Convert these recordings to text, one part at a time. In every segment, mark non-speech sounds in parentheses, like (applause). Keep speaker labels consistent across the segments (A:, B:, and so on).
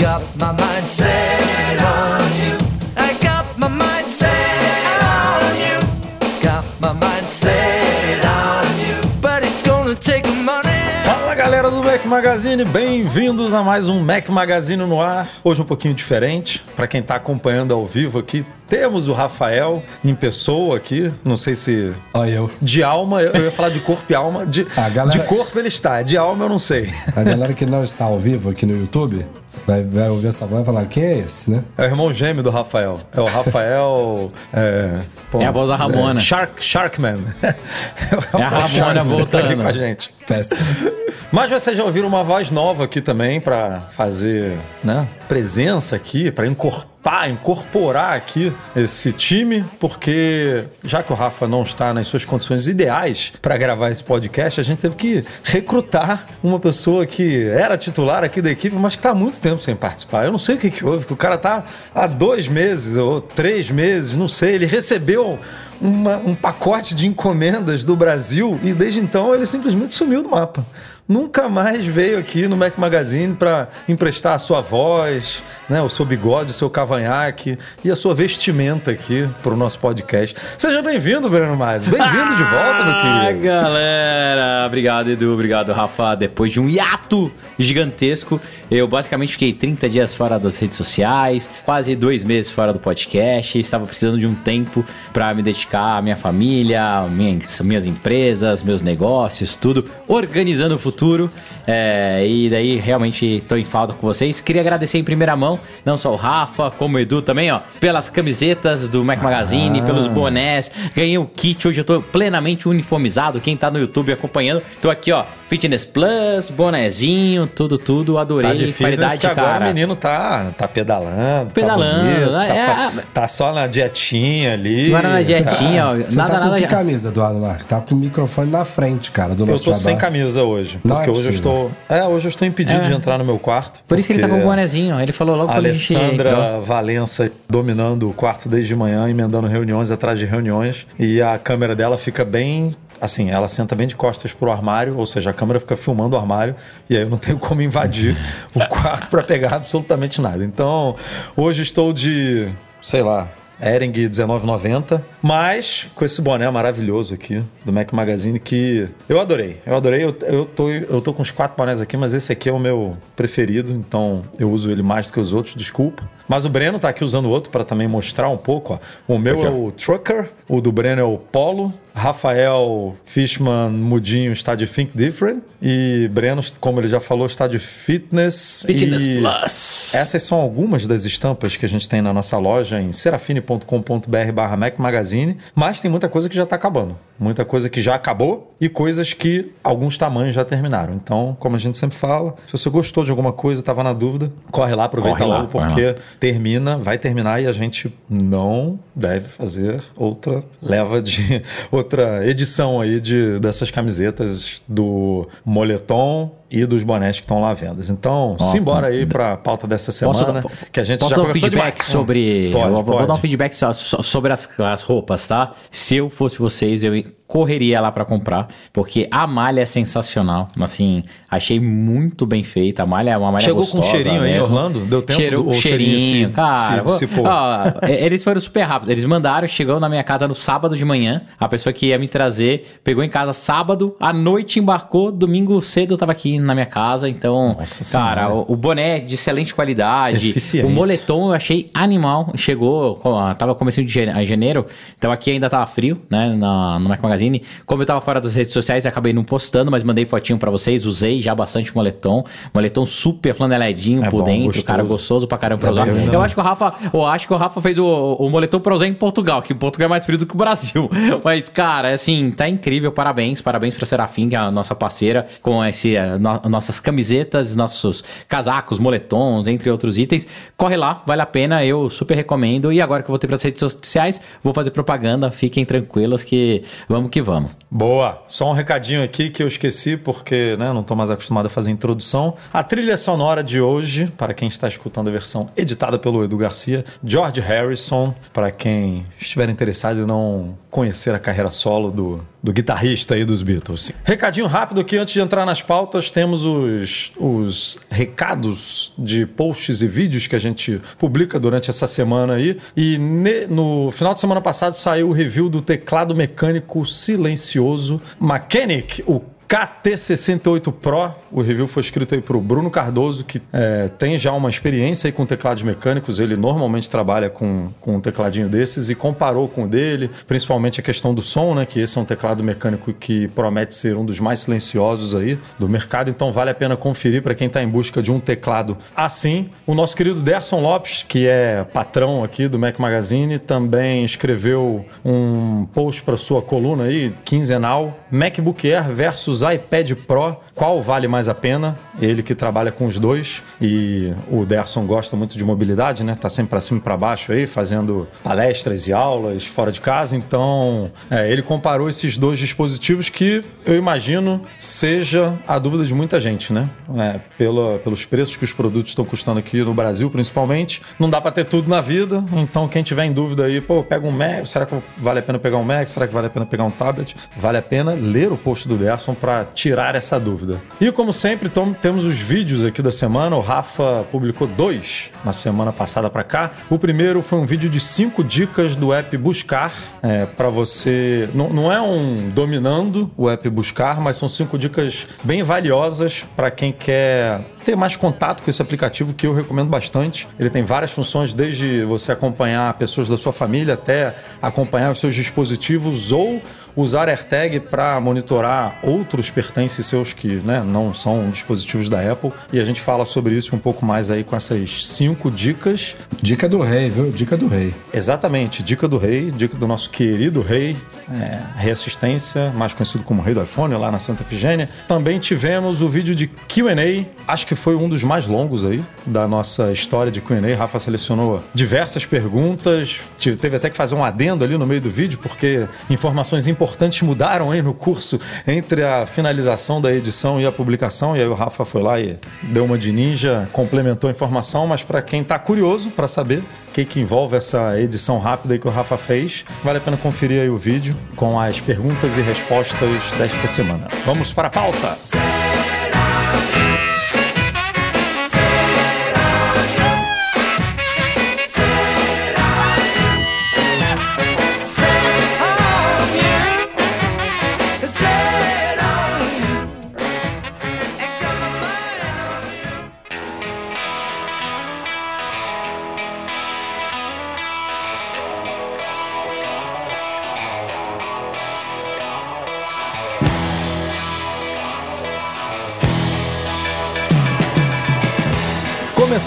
A: Got my mind set on you. I got my mind set on you. Got my mind set on you. But it's gonna take money.
B: Fala galera do Mac Magazine, bem-vindos a mais um Mac Magazine no ar. Hoje um pouquinho diferente, para quem tá acompanhando ao vivo aqui, temos o Rafael em pessoa aqui, não sei se
C: Olha eu.
B: de alma, eu ia falar de corpo e alma, de,
C: A galera-
B: de corpo ele está, de alma eu não sei.
C: A galera que não está ao vivo aqui no YouTube vai, vai ouvir essa voz e falar: quem é esse, né?
B: É o irmão gêmeo do Rafael. É o Rafael. É, pô,
D: É a voz da Ramona.
B: é, Shark, Sharkman. É,
D: É a Ramona
B: Sharkman tá aqui
D: voltando.
B: com a gente.
C: Péssimo.
B: Mas vocês já ouviram uma voz nova aqui também para fazer né, presença aqui, para encorpar, incorporar aqui esse time, porque já que o Rafa não está nas suas condições ideais para gravar esse podcast, a gente teve que recrutar uma pessoa que era titular aqui da equipe, mas que está há muito tempo sem participar. Eu não sei o que, que houve, que o cara tá há dois meses ou três meses, não sei. Ele recebeu uma- um pacote de encomendas do Brasil e desde então ele simplesmente sumiu do mapa. Nunca mais veio aqui no Mac Magazine para emprestar a sua voz, né, o seu bigode, o seu cavanhaque e a sua vestimenta aqui para o nosso podcast. Seja bem-vindo, Breno Mais. Bem-vindo de volta, meu
D: Ah,
B: querido.
D: galera! Obrigado, Edu. Obrigado, Rafa. Depois de um hiato gigantesco, eu basicamente fiquei 30 dias fora das redes sociais, quase dois meses fora do podcast. Estava precisando de um tempo para me dedicar à minha família, minhas, minhas empresas, meus negócios, tudo, organizando o futuro futuro. É, e daí realmente estou em falta com vocês. Queria agradecer em primeira mão, não só o Rafa, como o Edu também, ó, pelas camisetas do Mac Magazine, pelos bonés. Ganhei o kit, hoje eu tô plenamente uniformizado. Quem tá no YouTube acompanhando, tô aqui, ó, Fitness Plus, bonezinho, tudo, tudo. Adorei.
B: Tá de
D: qualidade,
B: agora
D: cara.
B: o menino tá, tá pedalando,
D: Pedalando,
B: tá bonito, tá,
D: É,
B: fa- tá só na dietinha ali.
D: Agora na dietinha,
B: tá-
D: ó,
C: Você
D: nada,
C: tá com
D: nada.
C: que
D: já-
C: camisa, Eduardo Marques? Tá com o microfone na frente, cara, do
B: Eu
C: nosso
B: tô
C: jabá.
B: sem camisa hoje.
C: Não
B: porque
C: é
B: hoje eu
C: possível.
B: Estou. É, hoje eu estou impedido
D: É.
B: de entrar no meu quarto.
D: Por isso que ele tá com o bonezinho. Ele falou logo quando a gente.
B: Alessandra Valença dominando o quarto desde manhã, emendando reuniões atrás de reuniões. E a câmera dela fica bem. Assim, ela senta bem de costas pro armário, ou seja, a câmera fica filmando o armário, e aí eu não (laughs) tenho como invadir o quarto para pegar absolutamente nada. Então, hoje estou de, sei lá, Ering 1990, mas com esse boné maravilhoso aqui do Mac Magazine que eu adorei. Eu adorei. Eu, eu, tô, eu tô com os quatro bonés aqui, mas esse aqui é o meu preferido, então eu uso ele mais do que os outros, desculpa. Mas o Breno tá aqui usando o outro para também mostrar um pouco. Ó. O meu é o Trucker, o do Breno é o Polo. Rafael Fishman Mudinho está de Think Different. E Breno, como ele já falou, está de Fitness.
D: Fitness
B: e
D: Plus.
B: Essas são algumas das estampas que a gente tem na nossa loja em serafine.com.br barra Mac Magazine. Mas tem muita coisa que já está acabando. Muita coisa que já acabou e coisas que alguns tamanhos já terminaram. Então, como a gente sempre fala, se você gostou de alguma coisa, estava na dúvida, corre lá, aproveita
D: Corre lá,
B: logo, porque termina, vai terminar e a gente não deve fazer outra leva de (laughs) outra edição aí de dessas camisetas do moletom e dos bonés que estão lá à venda. Então, simbora aí para a pauta dessa semana,
D: Posso-
B: que a gente
D: Posso
B: já
D: dar um feedback
B: demais.
D: sobre.
B: Pode,
D: vou,
B: pode.
D: dar um feedback so- so- sobre as, as roupas, tá? Se eu fosse vocês, eu correria lá pra comprar, porque a malha é sensacional. Assim, achei muito bem feita. A malha é uma malha
B: Chegou
D: gostosa.
B: com cheirinho aí,
D: mesmo.
B: Orlando? Deu tempo
D: Cheiro,
B: do- o
D: cheirinho,
B: cheirinho se-
D: cara.
B: se- se
D: ó, eles foram super rápidos. Eles mandaram, chegou na minha casa no sábado de manhã. A pessoa que ia me trazer pegou em casa sábado, à noite embarcou, domingo cedo eu tava aqui na minha casa. Então,
B: Nossa
D: cara, o, o boné de excelente qualidade. O moletom eu achei animal. Chegou, co- tava começando de jane- janeiro, então aqui ainda tava frio, né, na, no Mac Magazine. Como eu tava fora das redes sociais, acabei não postando, mas mandei fotinho pra vocês. Usei já bastante moletom. Moletom super flaneledinho
B: É
D: por
B: bom,
D: dentro,
B: gostoso.
D: cara, gostoso pra caramba pra
C: É
D: usar.
C: bem,
D: Eu acho que o Rafa, eu acho que o Rafa fez o, o moletom pra usar em Portugal, que Portugal é mais frio do que o Brasil. (laughs) Mas, cara, assim, tá incrível. Parabéns, parabéns pra Serafim, que é a nossa parceira, com esse eh, no- nossas camisetas, nossos casacos, moletons, entre outros itens. Corre lá, vale a pena, eu super recomendo. E agora que eu voltei para as redes sociais, vou fazer propaganda. Fiquem tranquilos que vamos que vamos.
B: Boa. Só um recadinho aqui que eu esqueci porque né, não estou mais acostumado a fazer introdução. A trilha sonora de hoje, para quem está escutando a versão editada pelo Edu Garcia, George Harrison, para quem estiver interessado em não conhecer a carreira solo do, do guitarrista aí dos Beatles. Recadinho rápido aqui antes de entrar nas pautas, temos os, os recados de posts e vídeos que a gente publica durante essa semana aí. E ne- no final de semana passado saiu o review do teclado mecânico silencioso Mechanic, o KT68 Pro, o review foi escrito aí para o Bruno Cardoso, que é, tem já uma experiência aí com teclados mecânicos. Ele normalmente trabalha com, com um tecladinho desses e comparou com o dele, principalmente a questão do som, né? Que esse é um teclado mecânico que promete ser um dos mais silenciosos aí do mercado. Então vale a pena conferir para quem está em busca de um teclado assim. O nosso querido Derson Lopes, que é patrão aqui do Mac Magazine, também escreveu um post para sua coluna aí, quinzenal, MacBook Air versus iPad Pro, qual vale mais a pena? Ele que trabalha com os dois e o Derson gosta muito de mobilidade, né? Tá sempre para cima e para baixo aí, fazendo palestras e aulas fora de casa. Então, é, ele comparou esses dois dispositivos que eu imagino seja a dúvida de muita gente, né? É, pela, pelos preços que os produtos estão custando aqui no Brasil, principalmente. Não dá para ter tudo na vida, então quem tiver em dúvida aí, pô, pega um Mac, será que vale a pena pegar um Mac? Será que vale a pena pegar um tablet? Vale a pena ler o post do Derson para tirar essa dúvida. E como sempre, temos os vídeos aqui da semana. O Rafa publicou dois na semana passada para cá. O primeiro foi um vídeo de cinco dicas do app Buscar é, para você. Não é um dominando o app Buscar, mas são cinco dicas bem valiosas para quem quer ter mais contato com esse aplicativo que eu recomendo bastante. Ele tem várias funções, desde você acompanhar pessoas da sua família até acompanhar os seus dispositivos ou usar AirTag para monitorar outros pertences seus que né, não são dispositivos da Apple. E a gente fala sobre isso um pouco mais aí com essas cinco dicas.
C: Dica do rei, viu? Dica do rei.
B: Exatamente, dica do rei, dica do nosso querido rei, é, Rei Assistência, mais conhecido como Rei do iPhone, lá na Santa Efigênia. Também tivemos o vídeo de QA, acho que foi um dos mais longos aí da nossa história de QA. Rafa selecionou diversas perguntas, teve até que fazer um adendo ali no meio do vídeo, porque informações importantes mudaram aí no curso entre a finalização da edição e a publicação. E aí o Rafa foi lá e deu uma de ninja, complementou a informação, mas para quem tá curioso para saber o que, que envolve essa edição rápida aí que o Rafa fez, vale a pena conferir aí o vídeo com as perguntas e respostas desta semana. Vamos para a pauta!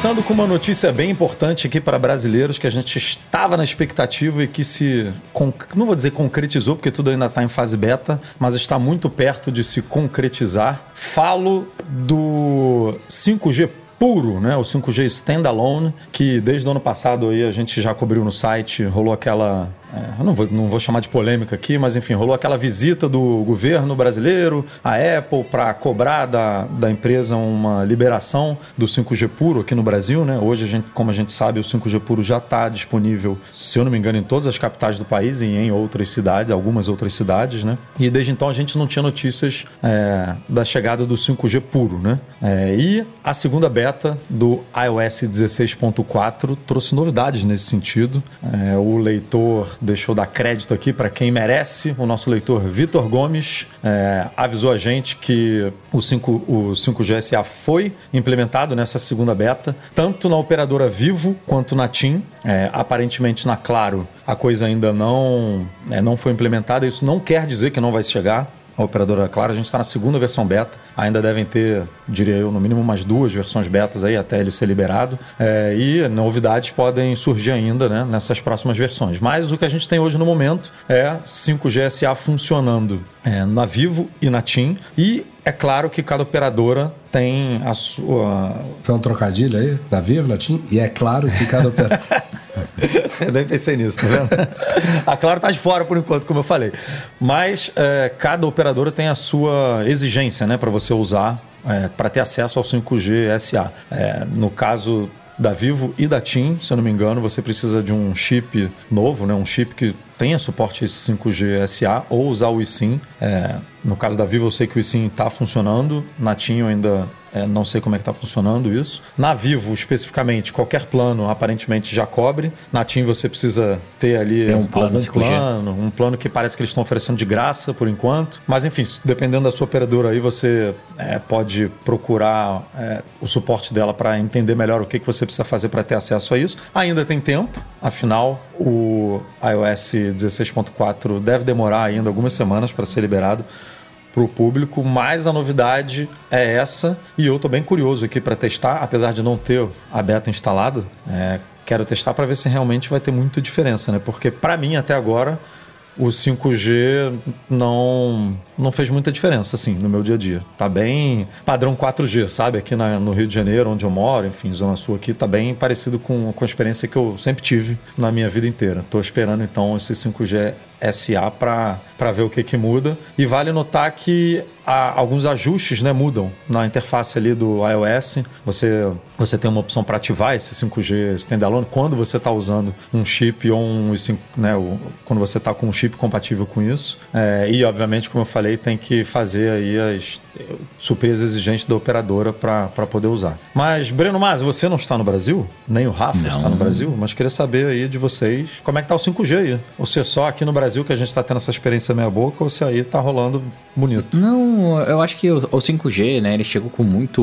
B: Começando com uma notícia bem importante aqui para brasileiros que a gente estava na expectativa e que se, não vou dizer concretizou, porque tudo ainda está em fase beta, mas está muito perto de se concretizar. Falo do 5G puro, né? O 5G standalone, que desde o ano passado aí a gente já cobriu no site, rolou aquela é, eu não vou, não vou chamar de polêmica aqui, mas enfim, rolou aquela visita do governo brasileiro, a Apple, para cobrar da, da empresa uma liberação do 5G puro aqui no Brasil. Né? Hoje, a gente, como a gente sabe, o 5G puro já está disponível, se eu não me engano, em todas as capitais do país e em outras cidades, algumas outras cidades. Né? E desde então a gente não tinha notícias é, da chegada do 5G puro. Né? É, e a segunda beta do iOS 16.4 trouxe novidades nesse sentido. É, o leitor deixou dar crédito aqui para quem merece. O nosso leitor Vitor Gomes é, avisou a gente que o, 5, o 5G SA foi implementado nessa segunda beta, tanto na operadora Vivo quanto na TIM. É, aparentemente na Claro a coisa ainda não, é, não foi implementada. Isso não quer dizer que não vai chegar a operadora Claro. A gente está na segunda versão beta. Ainda devem ter, diria eu, no mínimo umas duas versões betas aí até ele ser liberado. É, e novidades podem surgir ainda né, nessas próximas versões. Mas o que a gente tem hoje no momento é 5G SA funcionando é, na Vivo e na TIM. E é claro que cada operadora tem a sua.
C: Foi um trocadilho aí, na Vivo, na TIM? E é claro que cada operador. (laughs)
B: eu nem pensei nisso, tá vendo? a Claro tá de fora por enquanto, como eu falei. Mas é, cada operadora tem a sua exigência, né, para você usar, é, para ter acesso ao 5G SA. É, no caso da Vivo e da TIM, se eu não me engano, você precisa de um chip novo, né, um chip que tenha suporte a esse 5G SA ou usar o eSIM. É, no caso da Vivo, eu sei que o eSIM está funcionando. Na TIM, eu ainda é, não sei como é que está funcionando isso. Na Vivo, especificamente, qualquer plano aparentemente já cobre. Na TIM, você precisa ter ali
D: Tem um plano
B: algum
D: 5G.
B: plano, um plano que parece que eles estão oferecendo de graça por enquanto. Mas enfim, dependendo da sua operadora aí, você é, pode procurar é, o suporte dela para entender melhor o que, que você precisa fazer para ter acesso a isso. Ainda tem tempo, afinal, o iOS 16.4 deve demorar ainda algumas semanas para ser liberado para o público, mas a novidade é essa e eu estou bem curioso aqui para testar, apesar de não ter a beta instalada, é, quero testar para ver se realmente vai ter muita diferença, né? Porque para mim até agora o 5G não não fez muita diferença assim no meu dia a dia. Tá bem padrão 4G, sabe? Aqui na- no Rio de Janeiro, onde eu moro, enfim, zona sul aqui, tá bem parecido com, com a experiência que eu sempre tive na minha vida inteira. Tô esperando então esse 5G SA para ver o que que muda. E vale notar que há alguns ajustes né, mudam na interface ali do iOS. Você, você tem uma opção para ativar esse 5G standalone quando você está usando um chip ou um i5, né, quando você está com um chip compatível com isso. É, e, obviamente, como eu falei, tem que fazer aí as suprir as exigências da operadora para poder usar. Mas, Breno Mas, você não está no Brasil? Nem o Rafa está no Brasil? Mas queria saber aí de vocês como é que tá o 5G aí. Ou se é só aqui no Brasil que a gente está tendo essa experiência meia boca, ou se aí tá rolando bonito.
D: Não, eu acho que o, o 5G, né, ele chegou com muito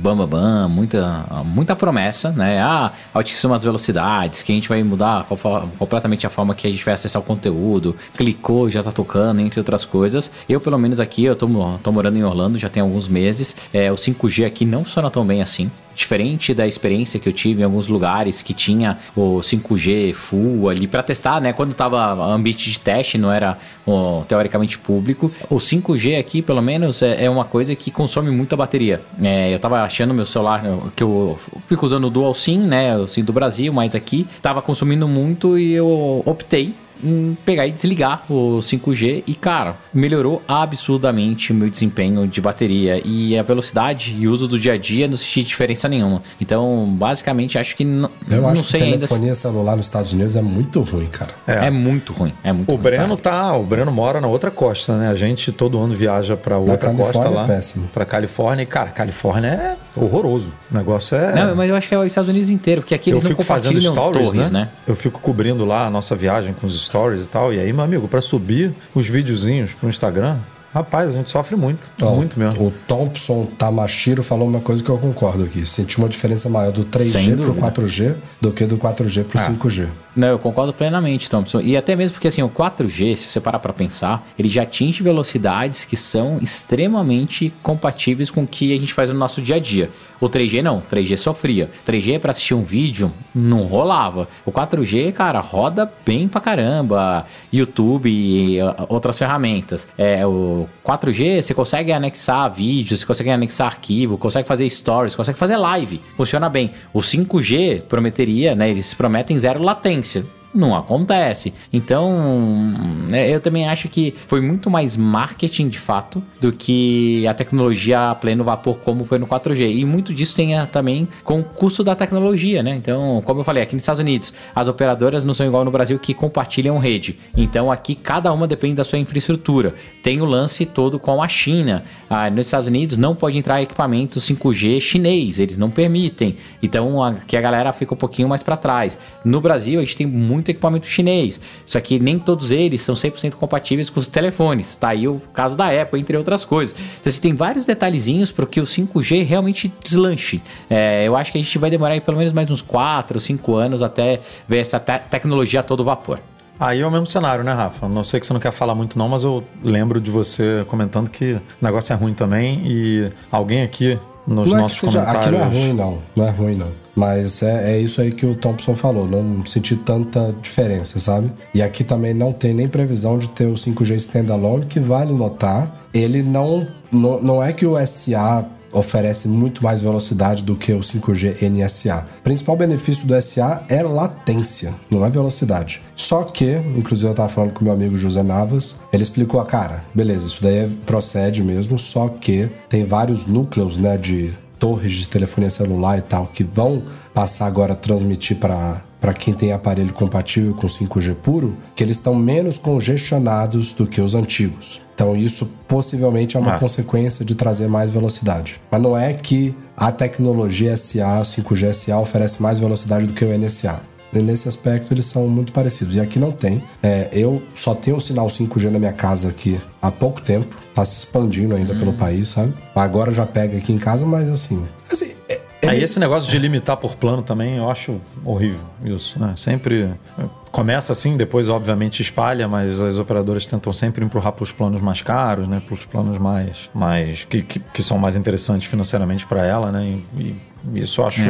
D: bam, bam, bam, muita, muita promessa, né? Ah, altíssimas velocidades, que a gente vai mudar co- completamente a forma que a gente vai acessar o conteúdo, clicou, já tá tocando, entre outras coisas. Eu, pelo menos aqui, eu tô, tô morando em Orlando já tem alguns meses, é, o 5G aqui não funciona tão bem assim. Diferente da experiência que eu tive em alguns lugares que tinha o 5G full ali para testar, né? Quando tava ambiente de teste, não era teoricamente público. O 5G aqui, pelo menos, é, é uma coisa que consome muita bateria. É, eu tava achando meu celular, eu- que eu fico usando o Dual SIM, né? O SIM do Brasil, mas aqui tava consumindo muito e eu optei em pegar e desligar o 5G e, cara, melhorou absurdamente o meu desempenho de bateria e a velocidade e uso do dia a dia não senti diferença nenhuma. Então, basicamente, acho que não,
C: Eu
D: não
C: acho que
D: sei ainda. se-
C: telefonia celular nos Estados Unidos é muito ruim, cara.
D: É. muito ruim, é muito
B: O
D: ruim,
B: Breno
D: cara.
B: tá, o Breno mora na outra costa, né? A gente todo ano viaja para outra
C: Califórnia
B: costa
C: é
B: lá,
C: péssimo.
B: para Califórnia. E cara, Califórnia é horroroso. O negócio é
D: Não, mas eu acho que é os Estados Unidos inteiro, porque aqui
B: eu
D: eles não
B: fico fazendo stories,
D: torres,
B: né?
D: né?
B: Eu fico cobrindo lá a nossa viagem com os stories e tal. E aí, meu amigo, para subir os videozinhos pro Instagram, rapaz, a gente sofre muito, muito mesmo.
C: O Thompson Tamashiro falou uma coisa que eu concordo aqui. Senti uma diferença maior do 3G
D: Sem
C: pro
D: dúvida.
C: 4G do que do 4G pro 5G.
D: Não, eu concordo plenamente, Thompson. E até mesmo porque assim, o 4G, se você parar para pensar, ele já atinge velocidades que são extremamente compatíveis com o que a gente faz no nosso dia a dia. O 3G não, o 3G sofria. 3G para assistir um vídeo não rolava. O 4G, cara, roda bem pra caramba. YouTube e outras ferramentas. É, o 4G você consegue anexar vídeos, você consegue anexar arquivo, consegue fazer stories, consegue fazer live. Funciona bem. O 5G prometeria, né? Eles prometem zero latência. Não acontece. Então, né, eu também acho que foi muito mais marketing de fato do que a tecnologia a pleno vapor como foi no 4G. E muito disso tem a- também com o custo da tecnologia, né? Então, como eu falei, aqui nos Estados Unidos, as operadoras não são igual no Brasil que compartilham rede. Então, aqui cada uma depende da sua infraestrutura. Tem o lance todo com a China. Ah, nos Estados Unidos não pode entrar equipamento 5G chinês, eles não permitem. Então, aqui a galera fica um pouquinho mais para trás. No Brasil, a gente tem muito equipamento chinês, só que nem todos eles são 100% compatíveis com os telefones. Tá aí o caso da Apple, entre outras coisas. Então, você tem vários detalhezinhos para que o 5G realmente deslanche. É, eu acho que a gente vai demorar pelo menos mais uns 4, 5 anos até ver essa te- tecnologia a todo vapor.
B: Aí é o mesmo cenário, né, Rafa? Não sei que você não quer falar muito não, mas eu lembro de você comentando que o negócio é ruim também e alguém aqui nos
C: Não é que
B: nossos
C: seja, aqui
B: comentários...
C: não é ruim, não. Não é ruim, não. Mas é, é isso aí que o Thompson falou. Não senti tanta diferença, sabe? E aqui também não tem nem previsão de ter o 5G standalone, que vale notar. Ele não não, não é que o SA oferece muito mais velocidade do que o 5G NSA. O principal benefício do SA é latência, não é velocidade. Só que, inclusive eu estava falando com meu amigo José Navas, ele explicou a cara, beleza, isso daí é- procede mesmo, só que tem vários núcleos, né, de torres de telefonia celular e tal que vão passar agora a transmitir para para quem tem aparelho compatível com 5G puro, que eles estão menos congestionados do que os antigos. Então isso possivelmente é uma
B: Ah.
C: consequência de trazer mais velocidade. Mas não é que a tecnologia SA, o 5G SA oferece mais velocidade do que o NSA. Nesse aspecto eles são muito parecidos. E aqui não tem. É, eu só tenho um sinal 5G na minha casa aqui há pouco tempo. Tá se expandindo ainda pelo país, sabe? Agora já pega aqui em casa, mas assim. Assim, é-
B: Aí esse negócio de limitar por plano também eu acho horrível isso, né? Sempre começa assim, depois obviamente espalha, mas as operadoras tentam sempre empurrar para os planos mais caros, né? Para os planos mais, mais que, que, que são mais interessantes financeiramente para ela, né? E, e isso eu acho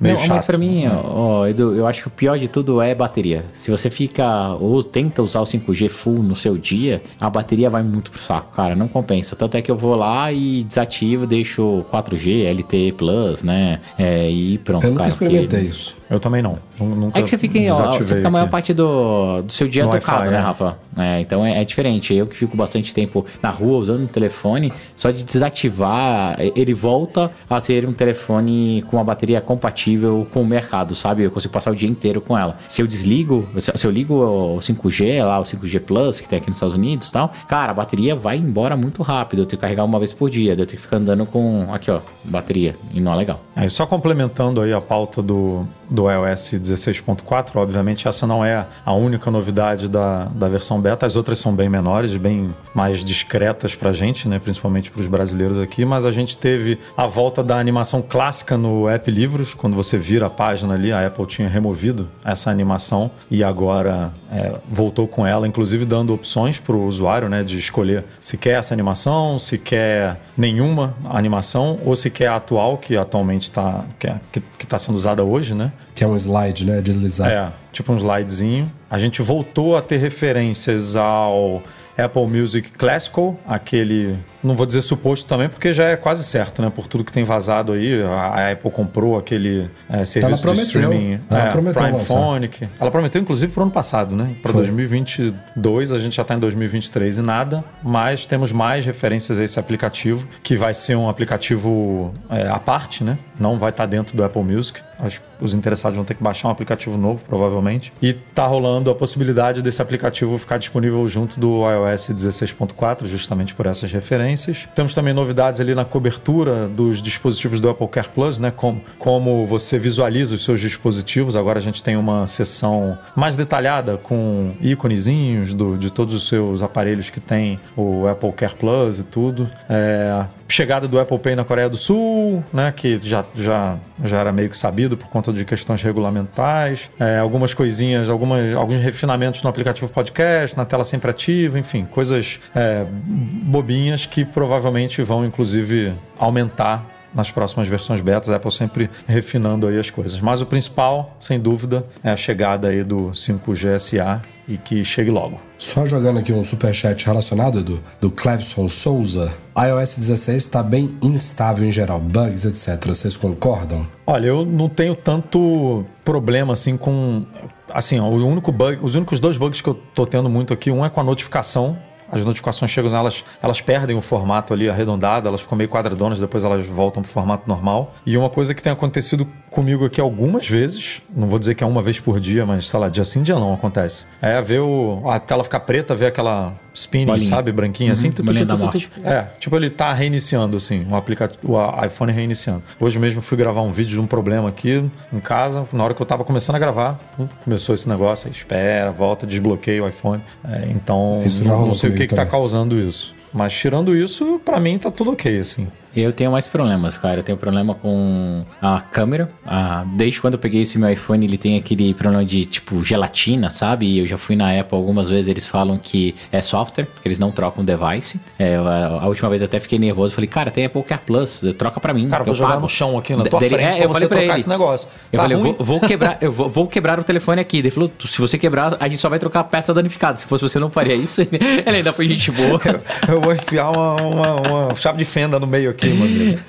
B: meio
D: Não,
B: chato.
D: mas pra mim,
B: né?
D: ó, Edu, eu acho que o pior de tudo é bateria. Se você fica ou tenta usar o 5G full no seu dia, a bateria vai muito pro saco, cara. Não compensa. Tanto é que eu vou lá e desativo, deixo 4G, LTE Plus, né? É, e pronto,
C: eu nunca
D: cara. porque-
C: experimentei isso.
B: Eu também não. Nu- Nunca
D: É que você fica, ó, você fica a maior
B: aqui.
D: parte do, do seu dia
B: No
D: tocado, né,
B: é.
D: Rafa? É, então é, é diferente. Eu que fico bastante tempo na rua usando o telefone, só de desativar, ele volta a ser um telefone com uma bateria compatível com o mercado, sabe? Eu consigo passar o dia inteiro com ela. Se eu desligo, se eu ligo o 5G, lá, o 5G Plus, que tem aqui nos Estados Unidos e tal, cara, a bateria vai embora muito rápido. Eu tenho que carregar uma vez por dia, eu tenho que ficar andando com, aqui ó, bateria, e não é legal.
B: Aí, só complementando aí a pauta do, do iOS 16.4, obviamente essa não é a única novidade da, da versão beta, as outras são bem menores, bem mais discretas pra gente, né, principalmente para os brasileiros aqui, mas a gente teve a volta da animação clássica no App Livros, quando você vira a página ali, a Apple tinha removido essa animação e agora é, voltou com ela, inclusive dando opções para o usuário, né, de escolher se quer essa animação, se quer nenhuma animação ou se quer a atual, que atualmente está é- que, que tá sendo usada hoje, né?
C: Que é um slide, né? Deslizar.
B: É, tipo um slidezinho. A gente voltou a ter referências ao Apple Music Classical, aquele, não vou dizer suposto também, porque já é quase certo, né? Por tudo que tem vazado aí, a Apple comprou aquele é, serviço de streaming,
C: Ela
B: é,
C: prometeu
B: Prime
C: lançar.
B: Phonic. Ela prometeu, inclusive, para o ano passado, né? Para
C: Foi.
B: 2022, a gente já está em 2023 e nada, mas temos mais referências a esse aplicativo, que vai ser um aplicativo é, à parte, né? Não vai estar dentro do Apple Music. Acho que os interessados vão ter que baixar um aplicativo novo, provavelmente. E tá rolando a possibilidade desse aplicativo ficar disponível junto do iOS 16.4, justamente por essas referências. Temos também novidades ali na cobertura dos dispositivos do Apple Care Plus, né? Como, como você visualiza os seus dispositivos. Agora a gente tem uma seção mais detalhada com íconezinhos do, de todos os seus aparelhos que tem o Apple Care Plus e tudo. É, chegada do Apple Pay na Coreia do Sul, né? Que já, já, já era meio que sabido por conta de questões regulamentais. É, algumas coisinhas, algumas, alguns refinamentos no aplicativo podcast, na tela sempre ativa, enfim, coisas é, bobinhas que provavelmente vão, inclusive, aumentar nas próximas versões betas, a Apple sempre refinando aí as coisas. Mas o principal, sem dúvida, é a chegada aí do 5G SA e que chegue logo.
C: Só jogando aqui um superchat relacionado do, do Clevson Souza. iOS 16 está bem instável em geral, bugs, etc. Vocês concordam?
B: Olha, eu não tenho tanto problema assim com. Assim, ó, o único bug, os únicos dois bugs que eu tô tendo muito aqui, um é com a notificação. As notificações chegam, elas, elas perdem o formato ali arredondado, elas ficam meio quadradonas, depois elas voltam pro formato normal. E uma coisa que tem acontecido comigo aqui algumas vezes, não vou dizer que é uma vez por dia, mas sei lá, dia sim, dia não acontece. É ver o, a tela ficar preta, ver aquela spinning,
D: Bolinha.
B: sabe? Branquinha assim. tu, tu,
D: bolinha
B: tu,
D: da
B: tu, tu,
D: morte.
B: é, tipo, ele tá reiniciando, assim, o aplicativo, o iPhone reiniciando. Hoje mesmo fui gravar um vídeo de um problema aqui em casa, na hora que eu tava começando a gravar, começou esse negócio, aí espera, volta, desbloqueia o iPhone. É, então,
C: Isso já
B: não, não sei o que tá
C: também.
B: causando isso. Mas tirando isso, pra mim tá tudo ok, assim.
D: Eu tenho mais problemas, cara. Eu tenho problema com a câmera. Ah, desde quando eu peguei esse meu iPhone, ele tem aquele problema de tipo gelatina, sabe? E eu já fui na Apple algumas vezes, eles falam que é software, que eles não trocam o device. É, a, a última vez eu até fiquei nervoso. Falei, cara, tem Apple Care Plus, troca pra mim.
B: Cara,
D: eu
B: vou jogar
D: pago.
B: no chão aqui na tua
D: Dele-
B: frente
D: é,
B: pra
D: eu
B: você
D: falei pra
B: trocar
D: ele.
B: esse negócio.
D: Eu
B: Tá
D: falei, eu vou, vou quebrar, eu vou, vou quebrar o telefone aqui. Ele falou, se você quebrar, a gente só vai trocar a peça danificada. Se fosse você, não faria isso. (laughs) Ele ainda foi gente boa. (laughs)
B: Eu vou enfiar uma, uma- uma chave de fenda no meio aqui.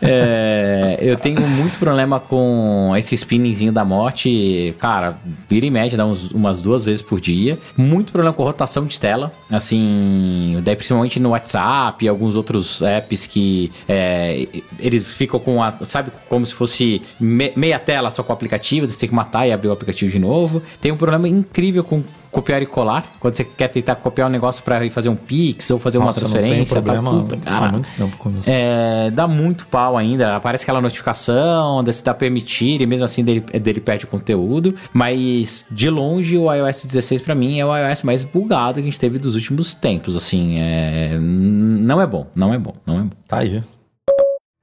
D: É, eu tenho muito problema com esse spinningzinho da morte. Cara, vira e média, dá uns- umas duas vezes por dia. Muito problema com rotação de tela. Assim, daí principalmente no WhatsApp e alguns outros apps que é, eles ficam com a. Sabe, como se fosse me- meia tela só com o aplicativo. Você tem que matar e abrir o aplicativo de novo. Tem um problema incrível com copiar e colar. Quando você quer tentar copiar um negócio para ir fazer um Pix ou fazer uma
B: Nossa, eu não tenho
D: transferência, tá
B: problema
D: puta,
B: há
D: cara.
B: muito tempo com isso.
D: É, dá muito pau ainda. Aparece aquela notificação, desse dá permitir, e mesmo assim dele, dele perde o conteúdo. Mas de longe, o iOS 16 pra mim é o iOS mais bugado que a gente teve dos últimos tempos. Assim, é, não é bom, não é bom, não é bom.
B: Tá aí.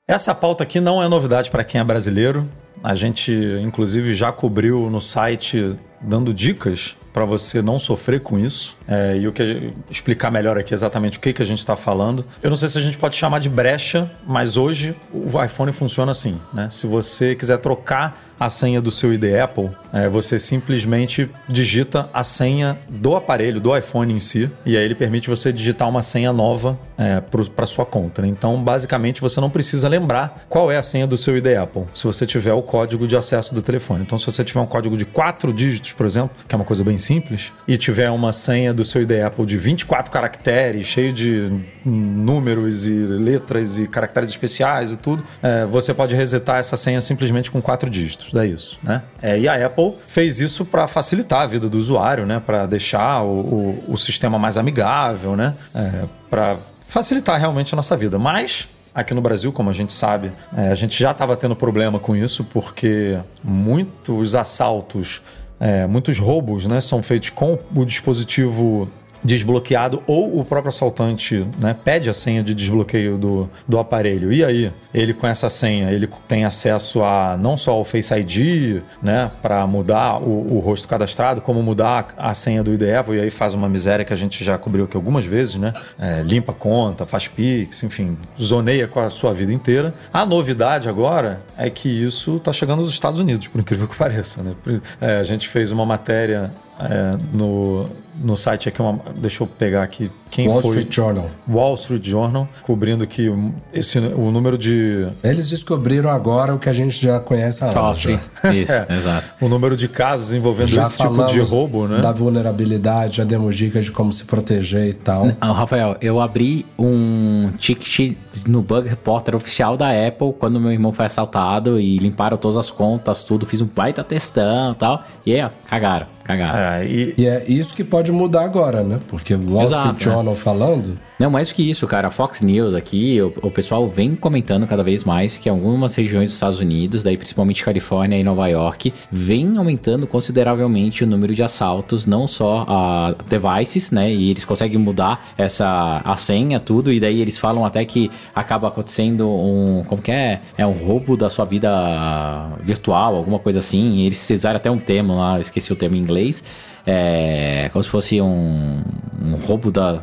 B: Essa pauta aqui não é novidade para quem é brasileiro. A gente, inclusive, já cobriu no site dando dicas para você não sofrer com isso. É, e o que explicar melhor aqui exatamente o que, que a gente está falando. Eu não sei se a gente pode chamar de brecha, mas hoje o iPhone funciona assim. Né? Se você quiser trocar a senha do seu ID Apple, é, você simplesmente digita a senha do aparelho, do iPhone em si, e aí ele permite você digitar uma senha nova é, para sua conta. né? Então, basicamente, você não precisa lembrar qual é a senha do seu ID Apple, se você tiver o código de acesso do telefone. Então, se você tiver um código de quatro dígitos, por exemplo, que é uma coisa bem simples, e tiver uma senha do seu ID Apple de 24 caracteres, cheio de números e letras e caracteres especiais e tudo, é, você pode resetar essa senha simplesmente com quatro dígitos. É isso, né? É, e a Apple fez isso para facilitar a vida do usuário, né? Para deixar o, o, o sistema mais amigável, né? É, para facilitar realmente a nossa vida. Mas Aqui no Brasil, como a gente sabe, é, a gente já estava tendo problema com isso, porque muitos assaltos, é, muitos roubos né, são feitos com o dispositivo desbloqueado ou o próprio assaltante né, pede a senha de desbloqueio do, do aparelho. E aí, ele com essa senha, ele tem acesso a não só o Face ID, né, para mudar o, o rosto cadastrado, como mudar a senha do ID Apple, e aí faz uma miséria que a gente já cobriu aqui algumas vezes, né? É, limpa a conta, faz Pix, enfim, zoneia com a sua vida inteira. A novidade agora é que isso está chegando nos Estados Unidos, por incrível que pareça, né? É, a gente fez uma matéria é, no, no site aqui, uma, deixa eu pegar aqui quem
C: Wall
B: foi.
C: Street Journal.
B: Wall Street Journal, cobrindo que o- esse, o número de
C: Eles descobriram agora o que a gente já conhece há anos.
D: Sofre.
C: já.
D: Isso, (laughs) exato.
B: o número de casos envolvendo
C: Já
B: esse tipo de roubo, né?
C: da vulnerabilidade, já demos dicas de como se proteger e tal.
D: Ah, Rafael, eu abri um ticket no Bug Reporter oficial da Apple quando meu irmão foi assaltado e limparam todas as contas, tudo, fiz um baita testão e tal. E aí, ó, cagaram, cagaram.
B: É, e,
C: E é isso que pode mudar agora, né? Porque o Wall
D: Exato,
C: Street Journal falando,
D: Não, mais do que isso, cara. A Fox News aqui, o, o pessoal vem comentando cada vez mais que algumas regiões dos Estados Unidos, daí principalmente Califórnia e Nova York, vem aumentando consideravelmente o número de assaltos, não só a devices, né? E eles conseguem mudar essa a senha, tudo, e daí eles falam até que acaba acontecendo um. Como que é? É um roubo da sua vida virtual, alguma coisa assim. Eles usaram até um termo lá, eu esqueci o termo em inglês. É, como se fosse um, um roubo da,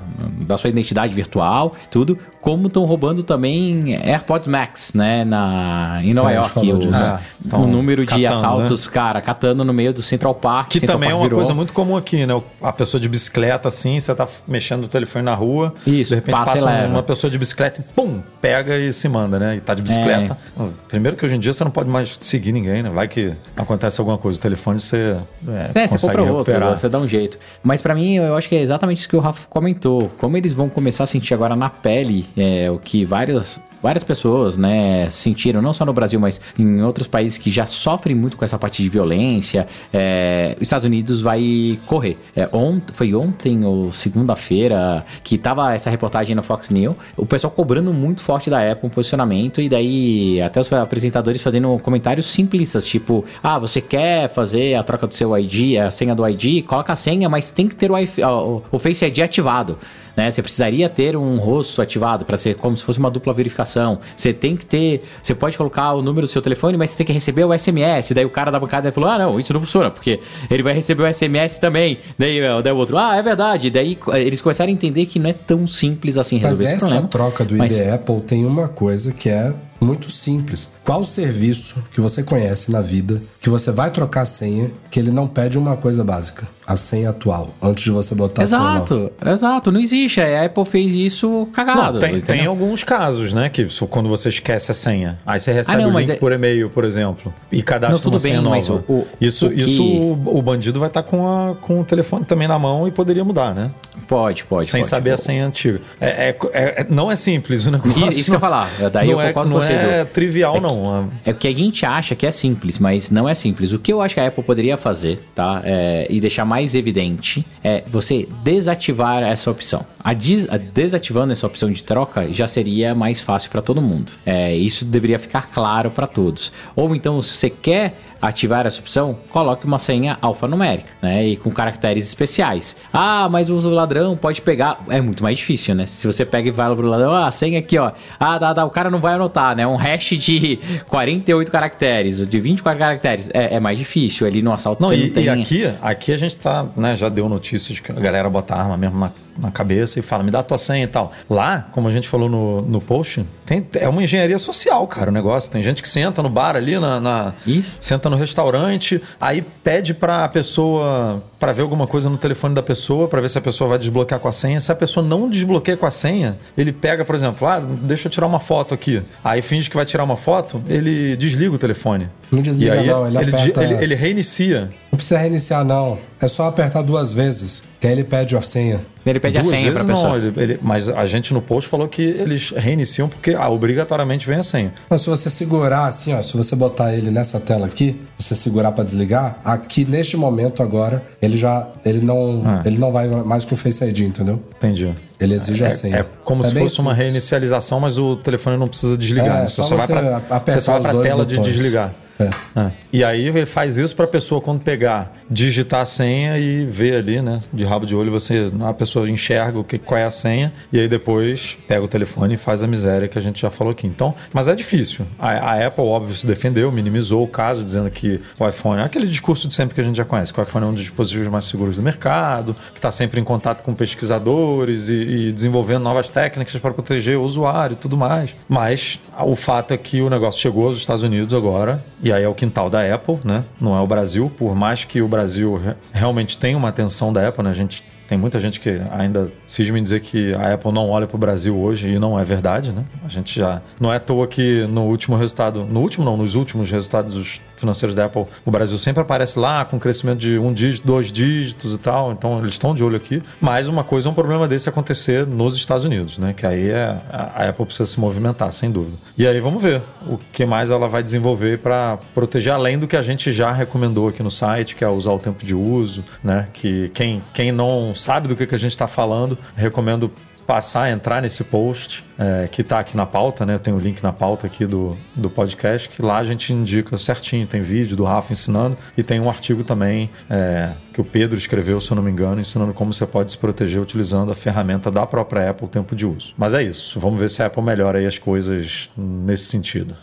D: da sua identidade virtual, tudo. Como estão roubando também AirPods Max, né? Na, em Nova
C: É,
D: York.
C: falou
D: O.
B: Ah, então,
D: o número de
B: catando,
D: assaltos, cara, catando no meio do Central Park.
B: que
D: Central
B: também é
D: Park
B: uma
D: virou-
B: coisa muito comum aqui, né? A pessoa de bicicleta, assim, você tá mexendo no telefone na rua,
D: Isso,
B: de repente
D: passa
B: passa um- uma pessoa de bicicleta e pum, pega e se manda, né? E tá de bicicleta.
D: É.
B: Primeiro que hoje em dia você não pode mais seguir ninguém, né? Vai que acontece alguma coisa, o telefone você, é,
D: É, você compra outro, você dá um jeito. Mas pra mim, eu acho que é exatamente isso que o Rafa comentou. Como eles vão começar a sentir agora na pele é, o que vários, várias pessoas, né, sentiram, não só no Brasil, mas em outros países que já sofrem muito com essa parte de violência, é, os Estados Unidos vai correr. É, ont, foi ontem ou segunda-feira que tava essa reportagem na Fox News, o pessoal cobrando muito forte da Apple, um posicionamento, e daí até os apresentadores fazendo comentários simplistas, tipo, ah, você quer fazer a troca do seu ID, a senha do ID, coloca a senha, mas tem que ter o, o Face ID ativado. Né? Você precisaria ter um rosto ativado para ser como se fosse uma dupla verificação. Você tem que ter. Você pode colocar o número do seu telefone, mas você tem que receber o SMS. Daí o cara da bancada falou: Ah, não, isso não funciona, porque ele vai receber o SMS também. Daí, eh, daí o outro, ah, é verdade. Daí eh, eles começaram a entender que não é tão simples assim
C: Mas
D: resolver esse
C: essa
D: problema.
C: troca do ID
D: Mas-
C: Apple tem uma coisa que é muito simples. Qual serviço que você conhece na vida que você vai trocar a senha que ele não pede uma coisa básica? A senha atual, antes de você botar a senha nova.
D: Exato, exato, não existe. A Apple fez isso cagado.
B: Não, tem, tem alguns casos, né? Que quando você esquece a senha. Aí você recebe
D: Ah, não,
B: o link
D: é-
B: por e-mail, por exemplo. E cadastra
D: Não, tudo
B: uma senha
D: bem,
B: nova.
D: mas o- o-
B: isso,
D: o que-
B: isso o, o bandido vai estar com, a, com o telefone também na mão e poderia mudar, né?
D: Pode, pode.
B: Sem
D: pode.
B: saber a senha antiga. É, é- é- não é simples o negócio.
D: Isso que eu ia falar. (laughs) Daí
B: não
D: eu
B: é,
D: concordo
B: não
D: com você,
B: é trivial,
D: É que-
B: não.
D: É o que a gente acha que é simples, mas não é simples. O que eu acho que a Apple poderia fazer, tá? É, e deixar mais evidente é você desativar essa opção. A, des- desativando essa opção de troca já seria mais fácil para todo mundo. É, isso deveria ficar claro para todos. Ou então, se você quer ativar essa opção, coloque uma senha alfanumérica, né? E com caracteres especiais. Ah, mas o ladrão pode pegar. É muito mais difícil, né? Se você pega e vai pro ladrão, ah, a senha aqui, ó. Ah, dá, dá, o cara não vai anotar, né? Um hash de (laughs) 48 caracteres, de 24 caracteres. É, é mais difícil. Ele no assalto
B: Não,
D: você
B: e,
D: não tem.
B: e aqui, aqui a gente tá, né, já deu notícias de que a galera bota a arma mesmo na, na cabeça e fala, me dá a tua senha e tal. Lá, como a gente falou no, no post, tem, é uma engenharia social, cara, o negócio. Tem gente que senta no bar ali, na, na-
D: Isso.
B: senta no restaurante, aí pede pra pessoa, pra ver alguma coisa no telefone da pessoa, pra ver se a pessoa vai desbloquear com a senha. Se a pessoa não desbloqueia com a senha, ele pega, por exemplo, ah, deixa eu tirar uma foto aqui. Aí finge que vai tirar uma foto, ele desliga o telefone.
C: Não desliga
B: e aí
C: não, ele
B: ele,
C: aperta-
B: ele- ele reinicia.
C: Não precisa reiniciar, não. É só apertar duas vezes, que aí ele pede a senha.
D: Ele pede a
B: Duas
D: senha pra
B: vezes
D: pessoa.
B: Não, ele- ele- mas a gente no post falou que eles reiniciam porque ah, obrigatoriamente vem a senha.
C: Mas se você segurar assim, ó, se você botar ele nessa tela aqui, você segurar pra desligar, aqui neste momento agora, ele já ele não
B: Ah.
C: ele não vai mais com Face ID, entendeu?
B: Entendi.
C: Ele exige a senha.
B: É, é como se
C: bem
B: fosse uma
C: simples.
B: reinicialização, mas o telefone não precisa desligar.
C: É,
B: né?
C: só
B: vai
C: você
B: pra,
C: apertar
B: você só vai
C: os
B: pra
C: dois
B: tela de
C: botões.
B: desligar.
C: É.
B: É. E aí ele faz isso pra pessoa quando pegar, digitar a senha e ver ali, né? De rabo de olho, você a pessoa enxerga o que, qual é a senha e aí depois pega o telefone e faz a miséria que a gente já falou aqui. Então, mas é difícil. A, a Apple, óbvio, se defendeu, minimizou o caso, dizendo que o iPhone é aquele discurso de sempre que a gente já conhece, que o iPhone é um dos dispositivos mais seguros do mercado, que está sempre em contato com pesquisadores e, e desenvolvendo novas técnicas para proteger o usuário e tudo mais. Mas o fato é que o negócio chegou aos Estados Unidos agora, e aí é o quintal da Apple, né? Não é o Brasil, por mais que o Brasil re- realmente tenha uma atenção da Apple, né? A gente tem muita gente que ainda cisma em dizer que a Apple não olha para o Brasil hoje e não é verdade, né? A gente já. Não é à toa que no último resultado. No último, não, nos últimos resultados financeiros da Apple, o Brasil sempre aparece lá com crescimento de um dígito, dois dígitos e tal. Então eles estão de olho aqui. Mas uma coisa é um problema desse acontecer nos Estados Unidos, né? Que aí é, a Apple precisa se movimentar, sem dúvida. E aí vamos ver o que mais ela vai desenvolver para proteger, além do que a gente já recomendou aqui no site, que é usar o tempo de uso, né? Que quem, quem não sabe do que, que a gente está falando, recomendo passar, entrar nesse post é, que está aqui na pauta, né? Tem o link na pauta aqui do, do podcast, que lá a gente indica certinho, tem vídeo do Rafa ensinando e tem um artigo também é, que o Pedro escreveu, se eu não me engano, ensinando como você pode se proteger utilizando a ferramenta da própria Apple, tempo de uso. Mas é isso, vamos ver se a Apple melhora aí as coisas nesse sentido.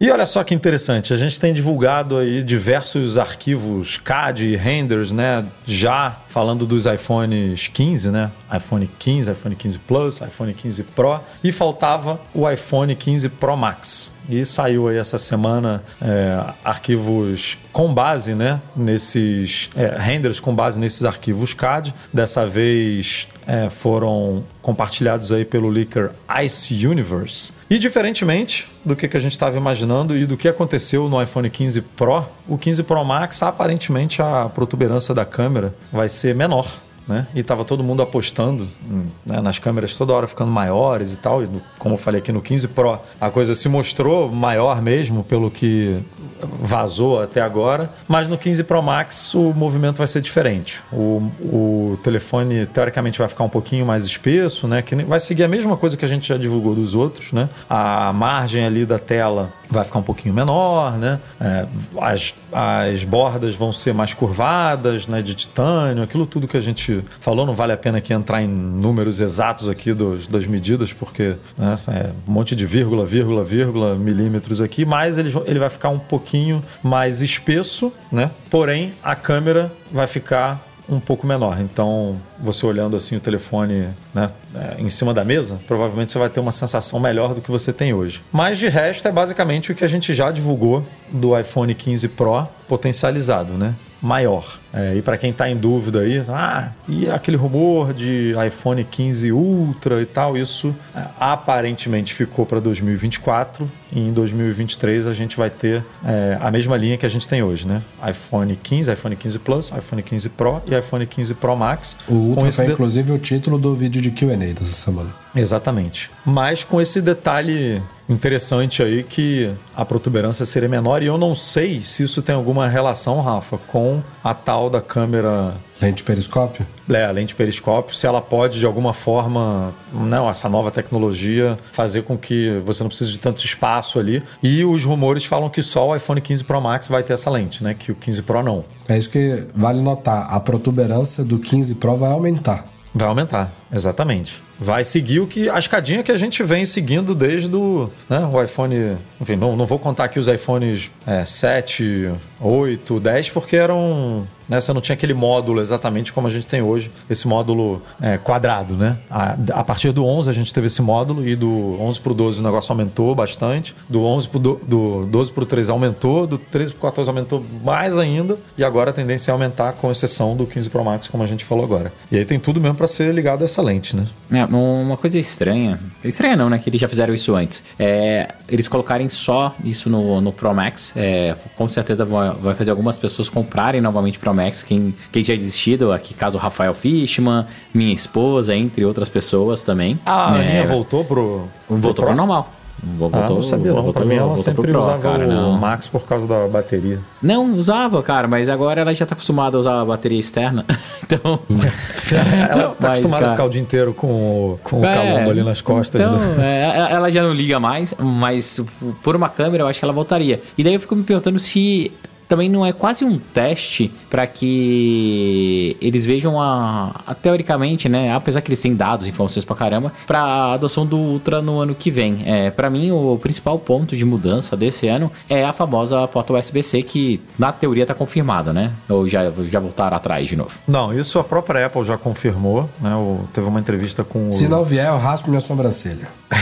B: E olha só que interessante, a gente tem divulgado aí diversos arquivos CAD, renders, né? Já falando dos iPhones 15, né? iPhone 15, iPhone 15 Plus, iPhone 15 Pro e faltava o iPhone 15 Pro Max. E saiu aí essa semana é, arquivos com base, né? Nesses é, renders com base nesses arquivos CAD. Dessa vez é, foram compartilhados aí pelo leaker Ice Universe. E diferentemente do que, que a gente estava imaginando e do que aconteceu no iPhone 15 Pro, o 15 Pro Max aparentemente a protuberância da câmera vai ser menor. Né? E tava todo mundo apostando hum, né, nas câmeras toda hora ficando maiores e tal. E no- como eu falei aqui no 15 Pro, a coisa se mostrou maior mesmo, pelo que vazou até agora, mas no 15 Pro Max o movimento vai ser diferente. O, o telefone teoricamente vai ficar um pouquinho mais espesso, né? Que vai seguir a mesma coisa que a gente já divulgou dos outros, né? A margem ali da tela vai ficar um pouquinho menor, né? É, as, as bordas vão ser mais curvadas, né? De titânio, aquilo tudo que a gente falou. Não vale a pena aqui entrar em números exatos aqui dos, das medidas, porque né, é um monte de vírgula, vírgula, vírgula, milímetros aqui, mas ele, ele vai ficar um pouquinho mais espesso, né? Porém, a câmera vai ficar um pouco menor. Então, você olhando assim o telefone né, é, em cima da mesa, provavelmente você vai ter uma sensação melhor do que você tem hoje. Mas de resto é basicamente o que a gente já divulgou do iPhone 15 Pro potencializado, né? Maior. É, e para quem está em dúvida aí, ah, e aquele rumor de iPhone 15 Ultra e tal, isso é, aparentemente ficou para 2024 e em 2023 a gente vai ter é, a mesma linha que a gente tem hoje, né? iPhone 15, iPhone 15 Plus, iPhone 15 Pro e iPhone 15 Pro Max.
C: O Ultra foi
B: de-
C: inclusive o título do vídeo de Q&A dessa semana.
B: Exatamente. Mas com esse detalhe interessante aí que a protuberância seria menor e eu não sei se isso tem alguma relação, Rafa, com a tal da câmera
C: Lente periscópio?
B: é, a lente periscópio, se ela pode de alguma forma, não, essa nova tecnologia fazer com que você não precise de tanto espaço ali. E os rumores falam que só o iPhone 15 Pro Max vai ter essa lente, né? Que o 15 Pro não.
C: É isso que vale notar. A protuberância do 15 Pro vai aumentar.
B: Vai aumentar, exatamente. Vai seguir o que a escadinha que a gente vem seguindo desde o, né, o iPhone. Enfim, não, não vou contar aqui os iPhones é, 7, 8, 10, porque eram. Né, você não tinha aquele módulo exatamente como a gente tem hoje, esse módulo é, quadrado, né? A, a partir do 11 a gente teve esse módulo e do 11 para o 12 o negócio aumentou bastante, do 11 pro do, do 12 para o 13 aumentou, do 13 para o 14 aumentou mais ainda e agora a tendência é aumentar com exceção do 15 Pro Max, como a gente falou agora. E aí tem tudo mesmo para ser ligado a essa lente, né?
D: É, uma coisa estranha. Estranha não, né? Que eles já fizeram isso antes. É, eles colocarem só isso no, no Pro Max. É, com certeza vai, vai fazer algumas pessoas comprarem novamente Pro Max. Quem, quem já desistido, aqui caso Rafael Fishman, minha esposa, entre outras pessoas também.
B: Ah, a
D: É,
B: linha voltou pro.
D: Voltou
B: pro
D: pro normal. Voltou,
B: Ah, não sabia não.
D: voltou,
B: Pra mim ela sempre
D: pro
B: usava
D: cara,
B: o
D: não.
B: Max por causa da bateria.
D: Não, usava, cara, mas agora ela já tá acostumada a usar a bateria externa. (laughs) então.
B: Ela tá (laughs)
D: Mas,
B: acostumada a
D: cara,
B: ficar o dia inteiro com o, com o
D: É,
B: calombo ali nas costas.
D: Então,
B: né?
D: é, ela já não liga mais, mas por uma câmera eu acho que ela voltaria. E daí eu fico me perguntando se também não é quase um teste para que eles vejam a, a- teoricamente, né, apesar que eles têm dados, informações pra caramba, pra adoção do Ultra no ano que vem. É, para mim o principal ponto de mudança desse ano é a famosa porta USB-C que na teoria tá confirmada, né? Ou já já voltaram atrás de novo.
B: Não, isso a própria Apple já confirmou. Né? O- teve uma entrevista com o.
C: Se não vier, eu raspo minha sobrancelha. (laughs)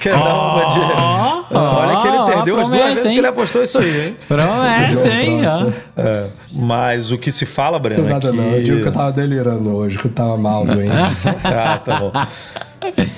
B: Quer dar uma de. Olha que ele perdeu as duas vezes
D: hein?
B: que ele apostou isso aí, hein? (laughs)
D: Promessa, hein?
B: É, mas o que se fala, Breno,
C: Não
B: é
C: nada
B: que...
C: não. Eu digo que eu tava delirando hoje, que eu tava mal, (laughs) doente.
B: Ah, tá bom.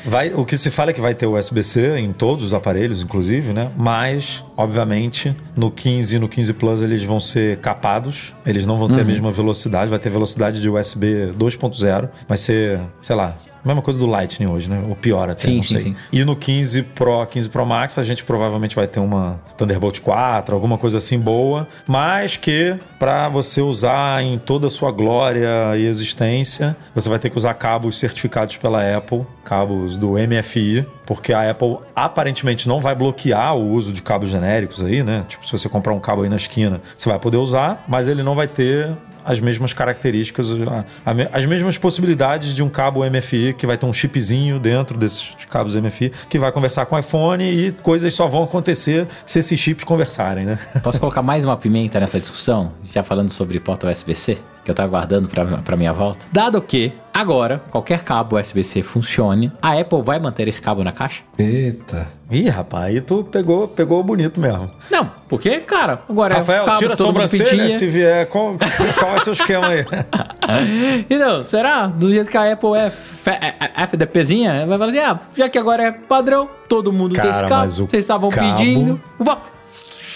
B: Vai, o que se fala é que vai ter USB-C em todos os aparelhos, inclusive, né? Mas, obviamente, no 15 e no 15 Plus eles vão ser capados. Eles não vão ter a
D: Uhum.
B: mesma velocidade. Vai ter velocidade de USB 2.0. Vai ser, sei lá, a mesma coisa do Lightning hoje, né? Ou pior até,
D: Sim,
B: não
D: sim,
B: sei.
D: sim.
B: E no 15 Pro, 15 Pro Max, a gente provavelmente vai ter uma Thunderbolt 4, alguma coisa assim boa, mas que para você usar em toda a sua glória e existência, você vai ter que usar cabos certificados pela Apple, cabos do MFI, porque a Apple aparentemente não vai bloquear o uso de cabos genéricos aí, né? Tipo, se você comprar um cabo aí na esquina, você vai poder usar, mas ele não vai ter as mesmas características, as mesmas possibilidades de um cabo MFI que vai ter um chipzinho dentro desses cabos MFI que vai conversar com o iPhone e coisas só vão acontecer se esses chips conversarem, né?
D: Posso colocar mais uma pimenta nessa discussão? Já falando sobre porta USB-C, que eu tava guardando pra, pra minha volta. Dado que, agora, qualquer cabo USB-C funcione, a Apple vai manter esse cabo na caixa?
C: Eita.
B: Ih, rapaz, aí tu pegou, pegou bonito mesmo.
D: Não, porque, cara, agora
B: Rafael,
D: é cabo
B: tira a sobrancelha se vier. Qual, qual ser o esquema aí? (laughs)
D: Então, será? Do jeito que a Apple é fe- é- é FDPzinha, vai falar assim, ah, já que agora é padrão, todo mundo tem esse
B: Cara,
D: cabo, vocês estavam
B: cabo-
D: pedindo, vá,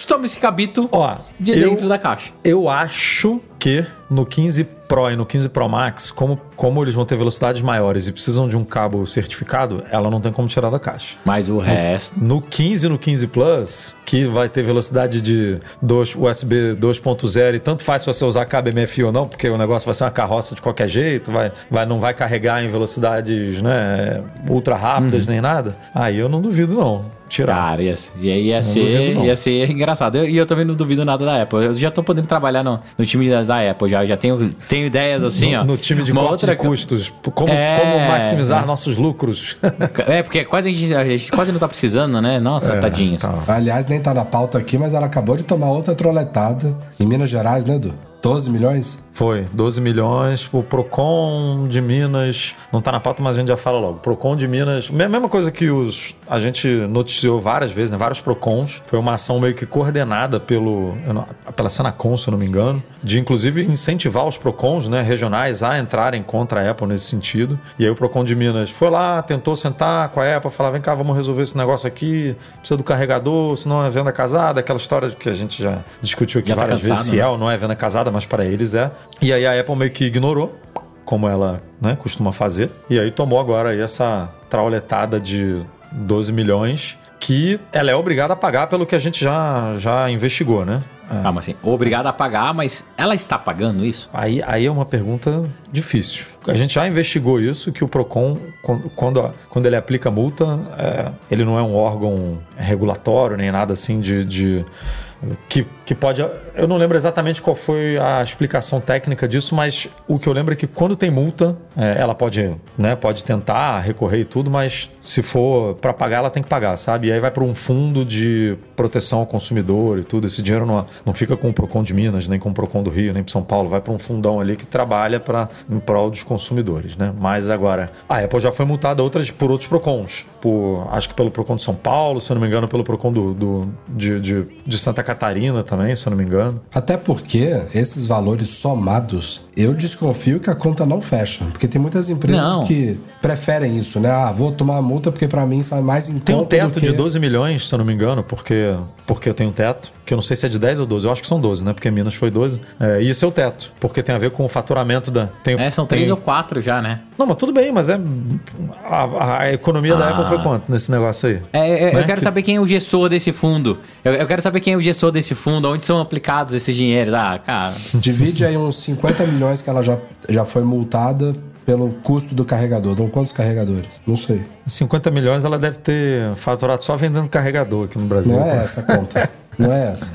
D: toma esse cabito
B: Ó,
D: de
B: eu-
D: dentro da caixa.
B: Eu acho que no 15 Pro e no 15 Pro Max, como como eles vão ter velocidades maiores e precisam de um cabo certificado, ela não tem como tirar da caixa.
D: Mas o resto.
B: No 15 e no 15 Plus, que vai ter velocidade de 2, USB 2.0 e tanto faz se você usar cabo MFI ou não, porque o negócio vai ser uma carroça de qualquer jeito, vai, vai, não vai carregar em velocidades né, ultra rápidas nem nada. Aí eu não duvido não. Tirar.
D: Cara, ia, ser- ia, ia,
B: duvido,
D: ser,
B: não.
D: ia ser engraçado. Eu- E eu, também não duvido nada da Apple. Eu já tô podendo trabalhar no, no time da, da Apple já. Eu já tenho, tenho ideias assim, ó.
B: no, no time de
D: Uma
B: corte
D: outra
B: de custos. Como,
D: É,
B: como maximizar
D: é.
B: nossos lucros.
D: É, porque quase a gente, a gente quase não tá precisando, né? Nossa, tadinhos.
B: tá.
C: Aliás, nem tá na pauta aqui, mas ela acabou de tomar outra troletada em Minas Gerais, né, Edu? 12 milhões?
B: Foi, 12 milhões. O Procon de Minas, não tá na pauta, mas a gente já fala logo. Procon de Minas, me- mesma coisa que os a gente noticiou várias vezes, né? Vários Procons. Foi uma ação meio que coordenada pelo, não- pela Senacom, se eu não me engano, de inclusive incentivar os Procons, né, regionais a entrarem contra a Apple nesse sentido. E aí o Procon de Minas foi lá, tentou sentar com a Apple, falar: vem cá, vamos resolver esse negócio aqui, precisa do carregador, senão é venda casada, aquela história que a gente já discutiu aqui
D: Já tá
B: várias vezes,
D: cansado,
B: se
D: né?
B: é ou não é venda casada, mas para eles é. E aí a Apple meio que ignorou, como ela né, costuma fazer. E aí tomou agora aí essa trauletada de 12 milhões que ela é obrigada a pagar pelo que a gente já, já investigou, né? É.
D: Calma assim, obrigado a pagar, mas ela está pagando isso?
B: Aí, aí é uma pergunta difícil. A gente já investigou isso, que o PROCON, quando, quando, quando ele aplica multa, é, ele não é um órgão regulatório nem nada assim de... de- que, que pode. Eu não lembro exatamente qual foi a explicação técnica disso, mas o que eu lembro é que quando tem multa, é, ela pode, né, pode tentar recorrer e tudo, mas se for para pagar, ela tem que pagar, sabe? E aí vai para um fundo de proteção ao consumidor e tudo. Esse dinheiro não, não fica com o Procon de Minas, nem com o Procon do Rio, nem para São Paulo, vai para um fundão ali que trabalha para em prol dos consumidores, né? Mas agora, a Apple já foi multada outras por outros Procons, por acho que pelo Procon de São Paulo, se eu não me engano, pelo Procon do, do- de, de, de Santa Catarina também, se eu não me engano.
C: Até porque esses valores somados, eu desconfio que a conta não fecha. Porque tem muitas empresas
D: Não.
C: que preferem isso, né? Ah, vou tomar uma multa porque pra mim sai mais em
B: Tem um teto
C: que...
B: de 12 milhões, se eu não me engano, porque, porque eu tenho um teto, que eu não sei se é de 10 ou 12, eu acho que são 12, né? Porque Minas foi 12. É, e esse é o teto, porque tem a ver com o faturamento da. Tem,
D: É, são
B: tem-
D: três ou quatro já, né?
B: Não, mas tudo bem, mas é. A, a economia da
D: Ah.
B: Apple foi quanto nesse negócio aí?
D: É, é,
B: Né?
D: Eu quero
B: Que-
D: saber quem é o gestor desse fundo. Eu, eu quero saber quem é o gestor desse fundo, onde são aplicados esses dinheiros. Ah, cara.
C: Divide aí uns 50 milhões que ela já, já foi multada pelo custo do carregador. Dão quantos carregadores? Não sei.
B: 50 milhões ela deve ter faturado só vendendo carregador aqui no Brasil.
C: Não é essa a conta. Não é essa.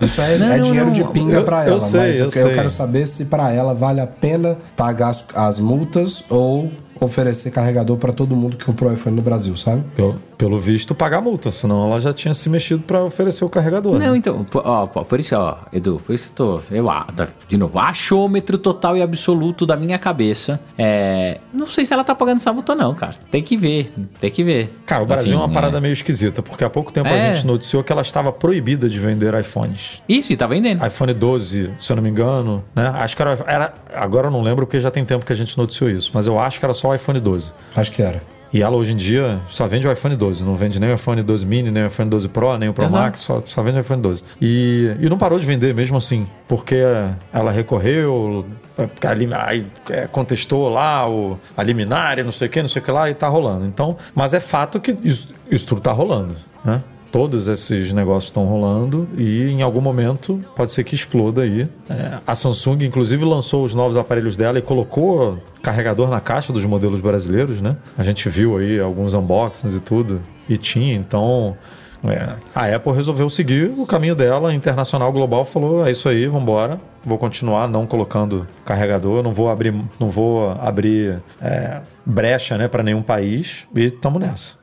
C: Isso é,
D: Não,
C: é
D: não,
C: dinheiro
D: não.
C: de pinga
B: Eu-
C: pra
B: eu
C: ela.
B: sei,
C: mas eu,
B: eu
C: que- eu
B: sei.
C: quero saber se pra ela vale a pena pagar as, as multas ou oferecer carregador pra todo mundo que comprou iPhone no Brasil, sabe?
B: Pelo, pelo visto, pagar multa, senão ela já tinha se mexido pra oferecer o carregador.
D: Não,
B: né?
D: então, ó, por isso, ó, Edu, por isso que eu tô. Eu, ah, tá, de novo, achômetro total e absoluto da minha cabeça. É. Não sei se ela tá pagando essa multa, não, cara. Tem que ver, tem que ver.
B: Cara, o Brasil
D: Assim,
B: é uma parada meio esquisita, porque há pouco tempo a
D: É.
B: gente noticiou que ela estava proibida de vender iPhones.
D: Isso, e tá vendendo.
B: iPhone 12, se eu não me engano, né? Acho que era, era- Agora eu não lembro porque já tem tempo que a gente noticiou isso, mas eu acho que era só o iPhone 12.
C: Acho que era.
B: E ela hoje em dia só vende o iPhone 12, não vende nem o iPhone 12 mini, nem o iPhone 12 Pro, nem o Pro
D: Exato.
B: Max, só, só vende o iPhone 12. E, e não parou de vender mesmo assim, porque ela recorreu, aí, é, contestou lá o, a liminar e não sei o que, não sei o que lá, e tá rolando. Então, mas é fato que isso, isso tudo tá rolando, né? Todos esses negócios estão rolando e em algum momento pode ser que exploda aí. É, a Samsung, inclusive, lançou os novos aparelhos dela e colocou carregador na caixa dos modelos brasileiros, né? A gente viu aí alguns unboxings e tudo, e tinha, então. é, a Apple resolveu seguir o caminho dela, internacional, global, falou: é isso aí, vambora. Vou continuar não colocando carregador, não vou abrir, não vou abrir é, brecha né, para nenhum país e tamo nessa.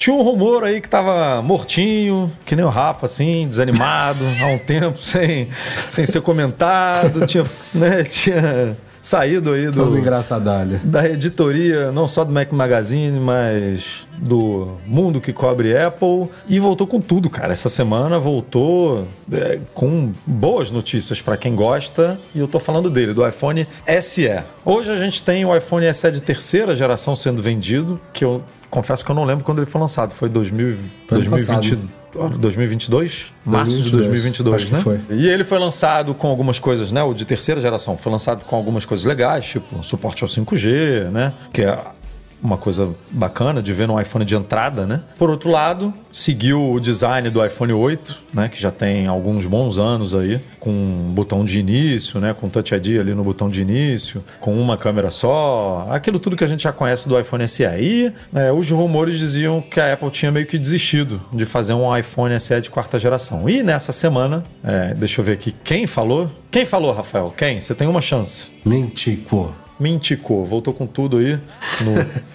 B: Tinha um rumor aí que tava mortinho, que nem o Rafa, assim, desanimado, há um tempo, (laughs) sem, sem ser comentado, tinha, né, tinha saído aí
C: Todo
B: do,
C: engraçadalho.
B: da editoria, não só do Mac Magazine, mas do mundo que cobre Apple. E voltou com tudo, cara. Essa semana voltou é, com boas notícias para quem gosta. E eu tô falando dele, do iPhone SE. Hoje a gente tem o iPhone SE de terceira geração sendo vendido, que eu confesso que eu não lembro quando ele foi lançado. Foi 2000,
C: Foi ano
B: 2020.
C: passado.
B: 2022? Março de 2022,
C: acho que
B: né?
C: foi.
B: E ele foi lançado com algumas coisas, né? O de terceira geração foi lançado com algumas coisas legais, tipo suporte ao 5G, né? Que é uma coisa bacana de ver no iPhone de entrada, né? Por outro lado, seguiu o design do iPhone 8, né? Que já tem alguns bons anos aí, com um botão de início, né? Com Touch ID ali no botão de início, com uma câmera só, aquilo tudo que a gente já conhece do iPhone SE. E é, os rumores diziam que a Apple tinha meio que desistido de fazer um iPhone SE de quarta geração. E nessa semana, é, deixa eu ver aqui, quem falou? Quem falou, Rafael? Quem? Você tem uma chance.
C: Mentico.
B: Minticou, voltou com tudo aí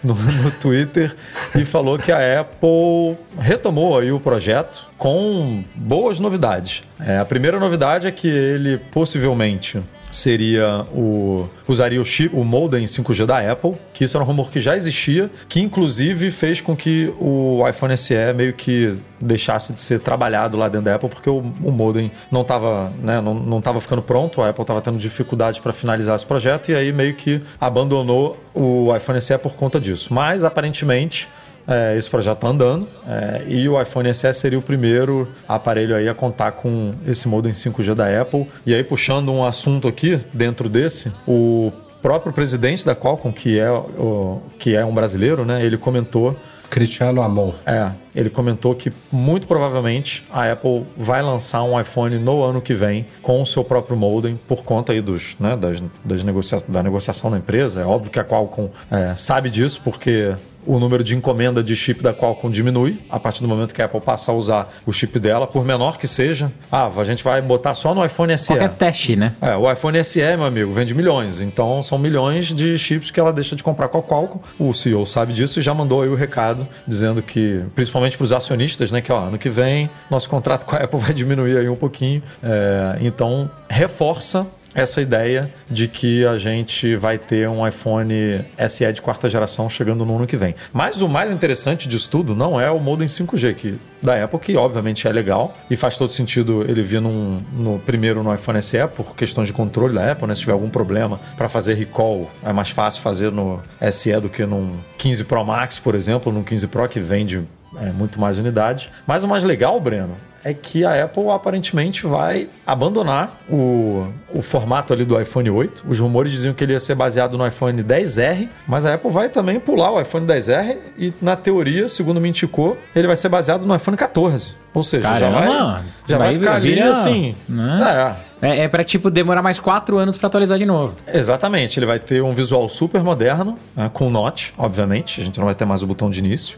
B: no, no, no Twitter e falou que a Apple retomou aí o projeto com boas novidades. É, a primeira novidade é que ele possivelmente seria o usaria o chip, o modem 5G da Apple, que isso era um rumor que já existia, que inclusive fez com que o iPhone SE meio que deixasse de ser trabalhado lá dentro da Apple, porque o, o modem não estava né, não, não ficando pronto, a Apple estava tendo dificuldade para finalizar esse projeto e aí meio que abandonou o iPhone SE por conta disso. Mas aparentemente é, esse projeto está andando é, e o iPhone SE seria o primeiro aparelho aí a contar com esse modem 5G da Apple. E aí, puxando um assunto aqui dentro desse, o próprio presidente da Qualcomm, que é, o, que é um brasileiro, né, ele comentou
C: Cristiano Amon.
B: é, ele comentou que muito provavelmente a Apple vai lançar um iPhone no ano que vem com o seu próprio modem por conta aí dos, né, das, das negocia da negociação na empresa. É óbvio que a Qualcomm é, sabe disso porque o número de encomenda de chip da Qualcomm diminui a partir do momento que a Apple passa a usar o chip dela, por menor que seja. Ah, a gente vai botar só no iPhone SE.
D: Qualquer teste, né?
B: É, o iPhone SE, meu amigo, vende milhões. Então são milhões de chips que ela deixa de comprar com a Qualcomm. O CEO sabe disso e já mandou aí o recado dizendo que, principalmente para os acionistas, né, que ó, ano que vem nosso contrato com a Apple (laughs) vai diminuir aí um pouquinho. É, então reforça essa ideia de que a gente vai ter um iPhone SE de quarta geração chegando no ano que vem. Mas o mais interessante disso tudo não é o modem 5G que, da Apple, que obviamente é legal e faz todo sentido ele vir num, no primeiro no iPhone SE por questões de controle da Apple, né? Se tiver algum problema para fazer recall, é mais fácil fazer no SE do que num 15 Pro Max, por exemplo, num 15 Pro que vende é, muito mais unidades. Mas o mais legal, Breno, é que a Apple aparentemente vai abandonar o, o formato ali do iPhone 8. Os rumores diziam que ele ia ser baseado no iPhone 10R, mas a Apple vai também pular o iPhone 10R e, na teoria, segundo me indicou, ele vai ser baseado no iPhone 14. Ou seja, já
D: Caramba,
B: vai, já vai, ficar ali assim.
D: né?
B: É,
D: É, é pra, tipo, demorar mais quatro anos pra atualizar de novo.
B: Exatamente, ele vai ter um visual super moderno, né, com notch, obviamente, a gente não vai ter mais o botão de início,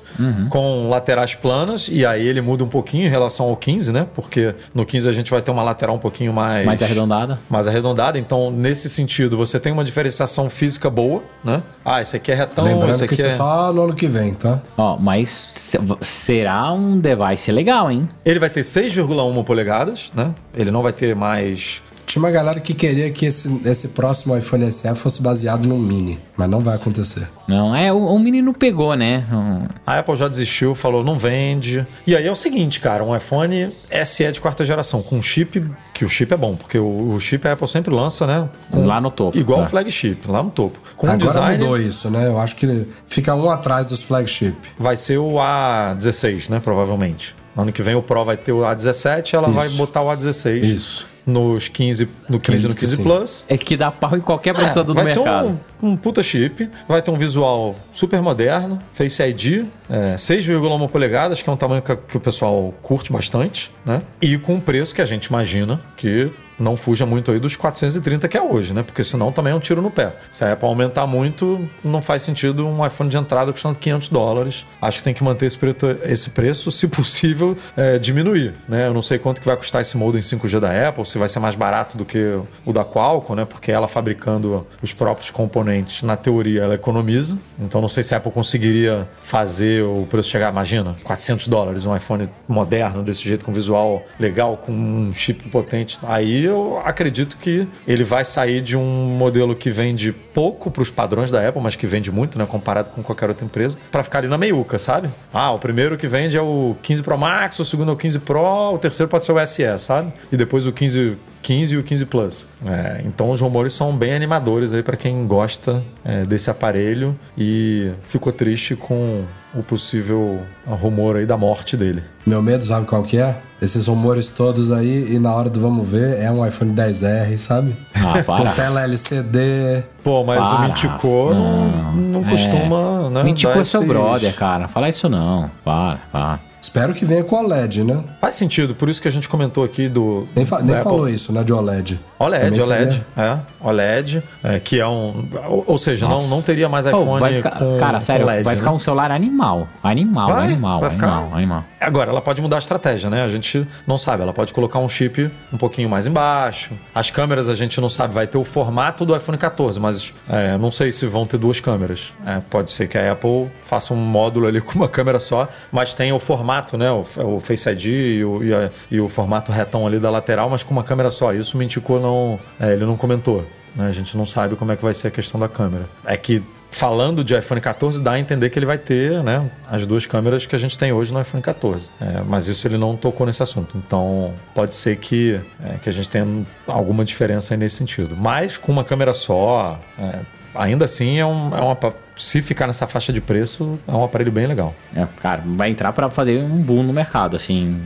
B: com laterais planas, e aí ele muda um pouquinho em relação ao 15, né? Porque no 15 a gente vai ter uma lateral um pouquinho mais.
D: Mais arredondada.
B: mais arredondada, então nesse sentido você tem uma diferenciação física boa, né? Ah, esse aqui é retão,
C: Lembrando
B: esse
C: que
B: aqui
C: isso é
B: é...
C: só no ano que vem, tá?
D: Ó, mas se- será um device legal, hein?
B: Ele vai ter 6,1 polegadas, né? Ele não vai ter mais
C: Tinha uma galera que queria que esse, esse próximo iPhone SE fosse baseado num Mini, mas não vai acontecer.
D: Não, é, o, o menino pegou, né? Um-
B: A Apple já desistiu, falou não vende. E aí é o seguinte, cara, um iPhone SE de quarta geração com chip, que o chip é bom, porque o, o chip a Apple sempre lança, né? com-
D: Lá no topo,
B: Igual
D: é.
B: o flagship, lá no topo. Com um
C: Agora
B: design
C: mudou isso, né? Eu acho que fica um atrás dos flagship.
B: vai ser o A16, né, provavelmente. No ano que vem o Pro vai ter o A17, ela
C: Isso.
B: vai botar o A16
C: Isso.
B: Nos 15, no 15 e no
C: Acredito que
B: 15
C: sim.
B: Plus.
D: É que dá pau em qualquer processador
B: vai
D: do
B: ser
D: mercado.
B: um, um puta chip, vai ter um visual super moderno, Face ID, é, 6,1 polegadas, que é um tamanho que, que o pessoal curte bastante, né? E com um preço que a gente imagina que não fuja muito aí dos 430 que é hoje, né? Porque senão também é um tiro no pé. Se a Apple aumentar muito, não faz sentido um iPhone de entrada custando 500 dólares. Acho que tem que manter esse preço, esse preço se (laughs) possível, é, diminuir, né? Eu não sei quanto que vai custar esse modem 5G da Apple, se vai ser mais barato do que o da Qualcomm, né? Porque ela fabricando os próprios componentes, na teoria, ela economiza. Então não sei se a Apple conseguiria fazer o preço chegar, imagina, 400 dólares um iPhone moderno desse jeito, com visual legal, com um chip potente. Aí eu acredito que ele vai sair de um modelo que vende pouco para os padrões da Apple, mas que vende muito, né, comparado com qualquer outra empresa, para ficar ali na meiuca, sabe? Ah, o primeiro que vende é o 15 Pro Max, o segundo é o 15 Pro, o terceiro pode ser o SE, sabe? E depois o 15 15 e o 15 Plus. É, então os rumores são bem animadores aí para quem gosta é, desse aparelho e ficou triste com o possível rumor aí da morte dele.
C: Meu medo, sabe qual que é? Esses rumores todos aí e na hora do vamos ver é um iPhone 10R, sabe?
D: Ah,
C: Com
D: para.
C: tela LCD.
B: Pô, mas o
D: Para,
B: Mintico não, não
D: É.
B: costuma, né?
D: Mintico é seu
B: esses-
D: brother, cara. Fala isso não. Para, para.
C: Espero que venha com OLED, né?
B: Faz sentido, por isso que a gente comentou aqui do.
C: Nem, fa-
B: do
C: nem
B: Apple.
C: falou isso, né? De OLED.
B: OLED, OLED,
C: seria-
B: é, OLED, é, que é um, ou, ou seja, não,
D: Nossa.
B: não teria mais iPhone
D: vai ficar-
B: com
D: cara, sério,
B: com LED,
D: vai
B: né?
D: ficar um celular animal. Animal,
B: Vai,
D: animal,
B: vai ficar-
D: animal, animal.
B: Agora, ela pode mudar a estratégia, né? A gente não sabe. Ela pode colocar um chip um pouquinho mais embaixo. As câmeras a gente não sabe. Vai ter o formato do iPhone 14, mas é, não sei se vão ter duas câmeras. É, pode ser que a Apple faça um módulo ali (laughs) com uma câmera só, mas tem o formato, né? O, o Face ID e o, e a- e o formato retão ali da lateral, mas com uma câmera só. Isso o Mintico não, é, ele não comentou. né? A gente não sabe como é que vai ser a questão da câmera. É que falando de iPhone 14, dá a entender que ele vai ter né, as duas câmeras que a gente tem hoje no iPhone 14. É, mas isso ele não tocou nesse assunto. Então pode ser que, é, que a gente tenha alguma diferença nesse sentido. Mas com uma câmera só, é, ainda assim é, um, é uma. Se ficar nessa faixa de preço, é um aparelho bem legal.
D: É, cara, vai entrar pra fazer um boom no mercado, assim,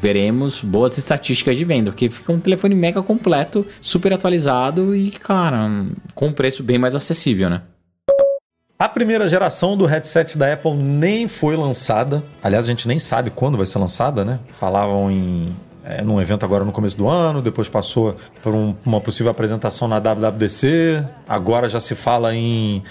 D: veremos boas estatísticas de venda, porque fica um telefone mega completo, super atualizado e, cara, com um preço bem mais acessível, né?
B: A primeira geração do headset da Apple nem foi lançada. Aliás, a gente nem sabe quando vai ser lançada, né? Falavam em. É, num evento agora no começo do ano, depois passou por um- uma possível apresentação na WWDC, agora já se fala em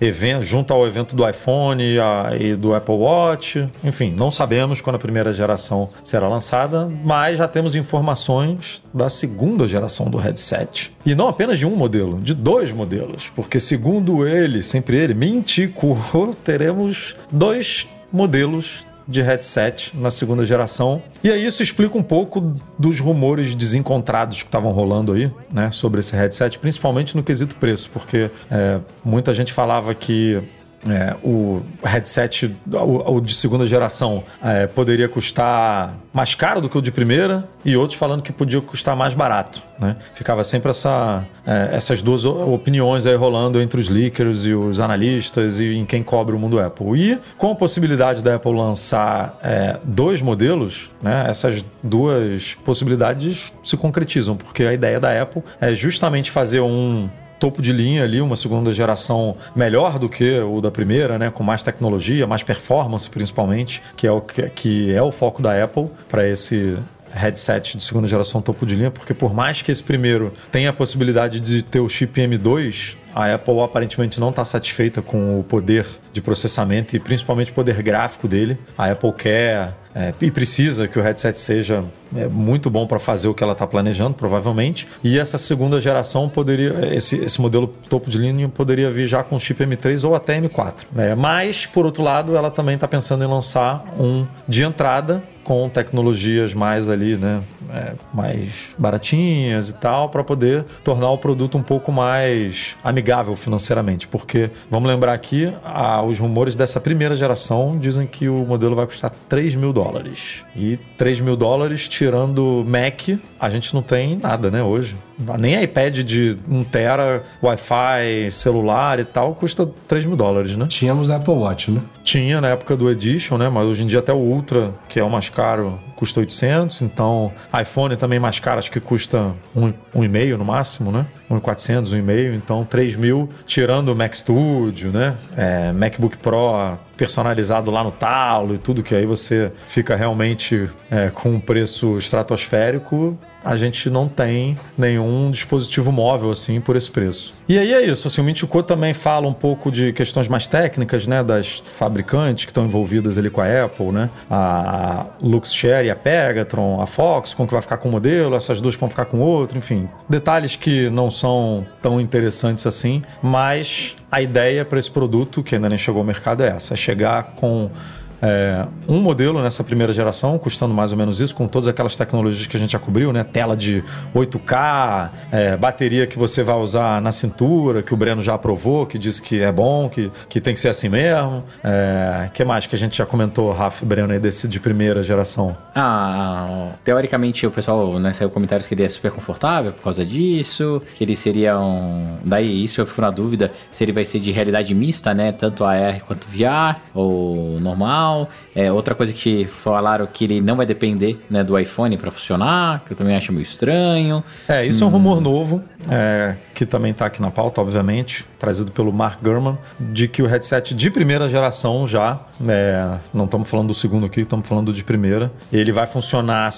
B: evento, junto ao evento do iPhone e a- e do Apple Watch. Enfim, não sabemos quando a primeira geração será lançada, mas já temos informações da segunda geração do headset. E não apenas de um modelo, de dois modelos, porque segundo ele, sempre ele, Mintico, (laughs) teremos dois modelos de headset na segunda geração. E aí isso explica um pouco dos rumores desencontrados que estavam rolando aí, né, sobre esse headset, principalmente no quesito preço, porque é, muita gente falava que é, o headset o, o de segunda geração é, poderia custar mais caro do que o de primeira e outros falando que podia custar mais barato. Né? Ficava sempre essa, é, essas duas opiniões aí rolando entre os leakers e os analistas e em quem cobre o mundo Apple. E com a possibilidade da Apple lançar é, dois modelos, né, essas duas possibilidades se concretizam, porque a ideia da Apple é justamente fazer um topo de linha ali, uma segunda geração melhor do que o da primeira, né, com mais tecnologia, mais performance principalmente, que é o que, é o foco da Apple para esse headset de segunda geração topo de linha, porque por mais que esse primeiro tenha a possibilidade de ter o chip M2, a Apple aparentemente não está satisfeita com o poder de processamento e principalmente o poder gráfico dele. A Apple quer é, e precisa que o headset seja é, muito bom para fazer o que ela está planejando, provavelmente. E essa segunda geração poderia, esse, esse modelo topo de linha poderia vir já com chip M3 ou até M4. né? Mas, por outro lado, ela também está pensando em lançar um de entrada com tecnologias mais ali, né, é, mais baratinhas e tal, para poder tornar o produto um pouco mais amigável financeiramente. Porque, vamos lembrar aqui, os rumores dessa primeira geração dizem que o modelo vai custar 3 mil dólares. E 3 mil dólares, tirando Mac, a gente não tem nada, né, hoje. Nem iPad de 1 tera, Wi-Fi, celular e tal, custa 3 mil dólares, né?
C: Tínhamos Apple Watch, né?
B: Tinha na época do Edition, né? Mas hoje em dia até o Ultra, que é o mais caro, custa 800. Então, iPhone também mais caro, acho que custa um, um meio no máximo, né? 1.400, um e meio. Então, 3 mil, tirando o Mac Studio, né? É, MacBook Pro personalizado lá no talo e tudo, que aí você fica realmente é, com um preço estratosférico a gente não tem nenhum dispositivo móvel assim por esse preço. E aí é isso, assim, o Mintico também fala um pouco de questões mais técnicas, né, das fabricantes que estão envolvidas ali com a Apple, né? A Luxshare a Pegatron, a Foxconn que vai ficar com um modelo, essas duas vão ficar com outro, enfim. Detalhes que não são tão interessantes assim, mas a ideia para esse produto, que ainda nem chegou ao mercado, é essa: é chegar com é, um modelo nessa primeira geração, custando mais ou menos isso, com todas aquelas tecnologias que a gente já cobriu, né? Tela de 8K, é, bateria que você vai usar na cintura, que o Breno já aprovou, que disse que é bom, que, que tem que ser assim mesmo. É, que mais que a gente já comentou, Rafa e Breno, aí desse de primeira geração?
D: Ah, teoricamente o pessoal né, saiu comentários que ele é super confortável por causa disso, que ele seria um. Daí isso eu fico na dúvida se ele vai ser de realidade mista, né? Tanto AR quanto VR, ou normal. É, outra coisa que falaram que ele não vai depender né, do iPhone para funcionar, que eu também acho meio estranho.
B: É, isso é um rumor novo, é, que também está aqui na pauta, obviamente, trazido pelo Mark Gurman, de que o headset de primeira geração já, é, não estamos falando do segundo aqui, estamos falando de primeira, ele vai funcionar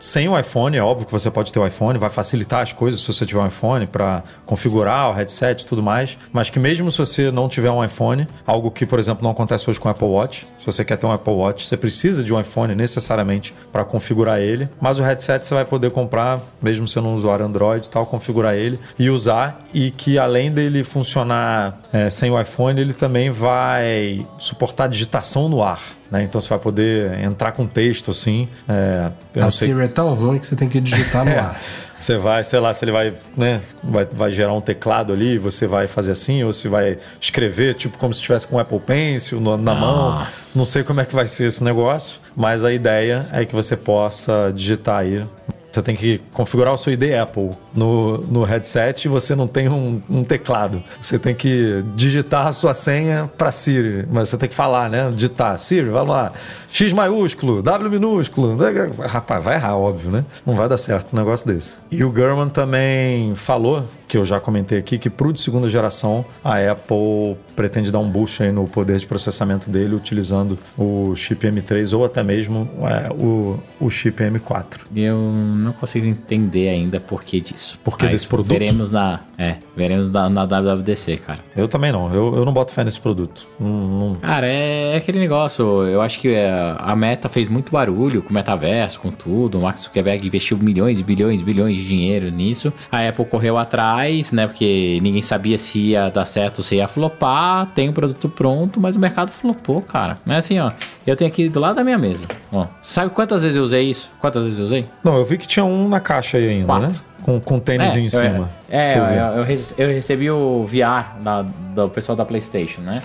B: sem o iPhone, é óbvio que você pode ter o iPhone, vai facilitar as coisas se você tiver um iPhone para configurar o headset e tudo mais, mas que mesmo se você não tiver um iPhone, algo que, por exemplo, não acontece hoje com o Apple Watch, se você quer ter um Apple Watch, você precisa de um iPhone necessariamente para configurar ele, mas o headset você vai poder comprar, mesmo sendo um usuário Android e tal, configurar ele e usar, e que além dele funcionar é, sem o iPhone, ele também vai suportar digitação no ar. Né? Então você vai poder entrar com texto assim. É,
C: A
B: sei
C: Siri é tão ruim que você tem que digitar no (laughs) ar.
B: você vai, sei lá, se ele vai, né, vai, vai gerar um teclado ali, você vai fazer assim, ou se vai escrever, tipo, como se estivesse com o Apple Pencil no- na mão. Não sei como é que vai ser esse negócio, mas a ideia é que você possa digitar aí. Você tem que configurar o seu ID Apple no, no headset e você não tem um, um teclado. Você tem que digitar a sua senha para Siri, mas você tem que falar, né? Digitar. Siri, vai lá. X maiúsculo, W minúsculo. Rapaz, vai errar, óbvio, né? Não vai dar certo um negócio desse. E o Gurman também falou, que eu já comentei aqui, que pro de segunda geração a Apple pretende dar um boost aí no poder de processamento dele utilizando o chip M3 ou até mesmo é, o, o chip M4.
D: Eu não consigo entender ainda por que disso.
B: Por que
D: Mas
B: desse produto?
D: Veremos na, é, veremos na, na WWDC, cara.
B: Eu também não, eu, eu não boto fé nesse produto. Não, não-
D: Cara, é, é aquele negócio. Eu acho que é, a Meta fez muito barulho com o metaverso, com tudo. O Mark Zuckerberg investiu bilhões e bilhões e bilhões de dinheiro nisso. A Apple correu atrás, né? Porque ninguém sabia se ia dar certo ou se ia flopar. Tem o produto pronto, mas o mercado flopou, cara. Não é assim, ó. Eu tenho aqui do lado da minha mesa. Ó, sabe quantas vezes eu usei isso? Quantas vezes eu usei?
B: não, eu vi que tinha um na caixa aí ainda,
D: Quatro.
B: né? Com, com tênis em
D: eu-
B: cima.
D: É,
B: Que
D: eu,
B: eu
D: eu recebi o VR da- do pessoal da PlayStation, né?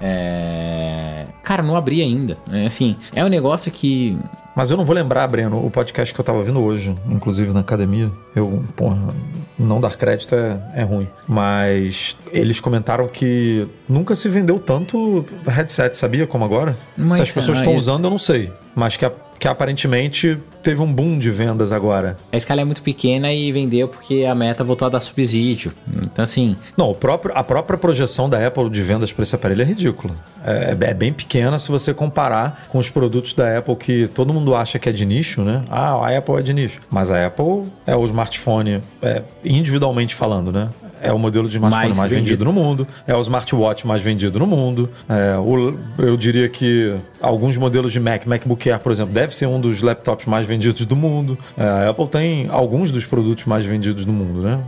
D: É, Cara, não abri ainda. É, assim, é um negócio que.
B: Mas eu não vou lembrar, Breno, o podcast que eu tava vendo hoje, inclusive na academia. Eu, porra, não dar crédito é, é ruim. Mas eles comentaram que nunca se vendeu tanto headset, sabia? Como agora?
D: Mas,
B: se as pessoas
D: ah,
B: estão usando, eu não sei. Mas que, a- que aparentemente teve um boom de vendas agora.
D: A escala é muito pequena e vendeu porque a meta voltou a dar subsídio. Então, assim,
B: Não, o próprio, a própria projeção da Apple de vendas para esse aparelho é ridícula. É, é bem pequena se você comparar com os produtos da Apple que todo mundo acha que é de nicho, né? Ah, a Apple é de nicho. Mas a Apple é o smartphone, é, individualmente falando, né? É o modelo de smartphone mais,
D: Mais
B: vendido.
D: vendido.
B: no mundo, é o smartwatch mais vendido no mundo. É, o- eu diria que alguns modelos de Mac, MacBook Air, por exemplo, deve ser um dos laptops mais vendidos do mundo. É, a Apple tem alguns dos produtos mais vendidos do mundo, né?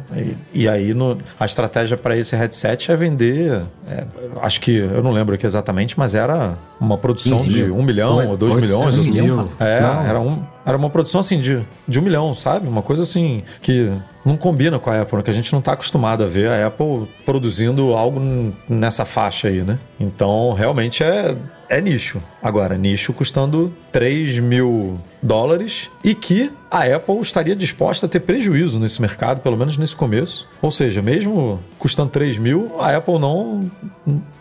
B: E, e aí no- a estratégia para esse headset é vender. é, acho que eu não lembro aqui exatamente, mas era uma produção
D: 15
B: de um milhão ou dois
C: 800
B: milhões.
C: mil.
B: É,
C: Não.
B: era, um, era uma produção assim de, de um milhão, sabe? Uma coisa assim que não combina com a Apple, né? que a gente não está acostumado a ver a Apple produzindo algo nessa faixa aí, né? Então, realmente é, é nicho. Agora, nicho custando 3 mil dólares e que a Apple estaria disposta a ter prejuízo nesse mercado, pelo menos nesse começo. Ou seja, mesmo custando 3 mil, a Apple não,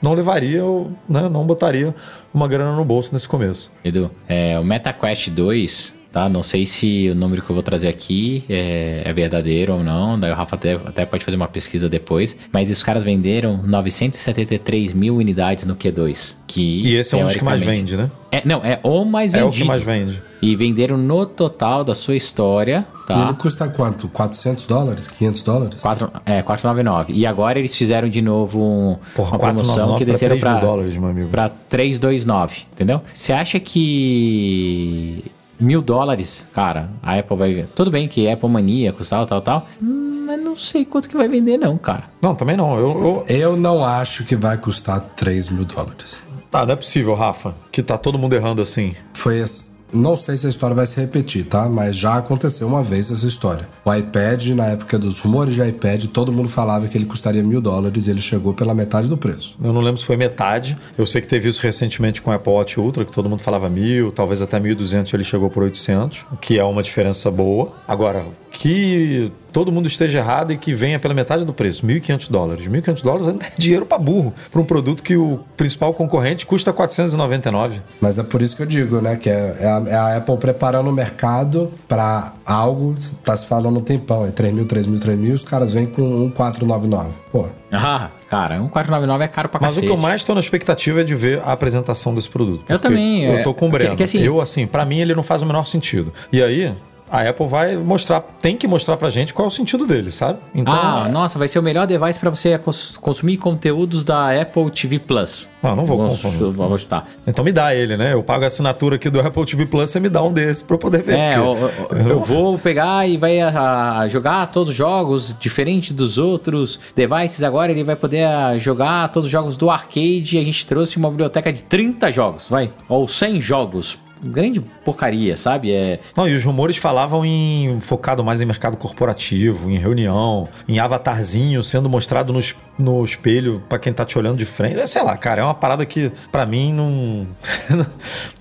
B: não levaria, né, não botaria uma grana no bolso nesse começo.
D: Edu, é, o MetaQuest 2, tá? Não sei se o número que eu vou trazer aqui é, é verdadeiro ou não. Daí o Rafa até, até pode fazer uma pesquisa depois. Mas os caras venderam 973 mil unidades no Q2. Que,
B: E esse é um dos que mais vende, né?
D: É, não, é o mais
B: É
D: vendido.
B: o que mais vende.
D: E venderam no total da sua história,
C: E
D: tá?
C: ele custa quanto? 400 dólares? 500 dólares?
D: 4, é, 499. E agora eles fizeram de novo um-
B: Porra,
D: uma promoção
B: 499
D: que
B: pra
D: desceram
B: 3 mil
D: pra,
B: dólares, meu amigo.
D: pra 329, entendeu? Você acha que mil dólares, cara, a Apple vai... Tudo bem que é Apple mania, tal, tal, tal. Hum, mas não sei quanto que vai vender não, cara.
B: Não, também não. Eu, eu-
C: Eu não acho que vai custar 3 mil dólares.
B: Tá, não é possível, Rafa, que tá todo mundo errando assim.
C: Foi esse. Não sei se a história vai se repetir, tá? Mas já aconteceu uma vez essa história. O iPad, na época dos rumores de iPad, todo mundo falava que ele custaria mil dólares e ele chegou pela metade do preço.
B: Eu não lembro se foi metade. Eu sei que teve isso recentemente com o Apple Watch Ultra, que todo mundo falava mil, talvez até 1.200 ele chegou por 800, o que é uma diferença boa. Agora, que todo mundo esteja errado e que venha pela metade do preço, 1.500 dólares. 1.500 dólares é (laughs) dinheiro para burro, para um produto que o principal concorrente custa 499.
C: Mas é por isso que eu digo, né? Que é, é a, é a Apple preparando o mercado para algo, tá se falando um tempão, é 3 mil, 3 mil, 3 mil, os caras vêm com 1,499. Pô,
D: Ah, cara, um 499 é caro pra
B: Mas
D: cacete.
B: o que eu mais estou na expectativa é de ver a apresentação desse produto.
D: Eu também,
B: Eu
D: é,
B: tô com o Breno.
D: que assim-
B: eu, assim, para mim ele não faz o menor sentido. E aí, a Apple vai mostrar, tem que mostrar pra gente qual é o sentido dele, sabe? Então,
D: Ah, nossa, vai ser o melhor device pra você cons- consumir conteúdos da Apple TV Plus.
B: Não, não vou
D: Vamos,
B: consumir.
D: vamos chutar.
B: então me dá ele, né? Eu pago a assinatura aqui do Apple TV Plus, você me dá um desse pra eu poder ver.
D: É,
B: porque-
D: eu, eu- (laughs) eu vou pegar e vai ah, jogar todos os jogos diferente dos outros devices. Agora ele vai poder ah, jogar todos os jogos do arcade. A gente trouxe uma biblioteca de 30 jogos, vai, ou 100 jogos. Grande porcaria, sabe? É,
B: Não, e os rumores falavam em focado mais em mercado corporativo, em reunião, em avatarzinho sendo mostrado no, es- no espelho pra quem tá te olhando de frente. É, Sei lá, cara, é uma parada que pra mim não (laughs)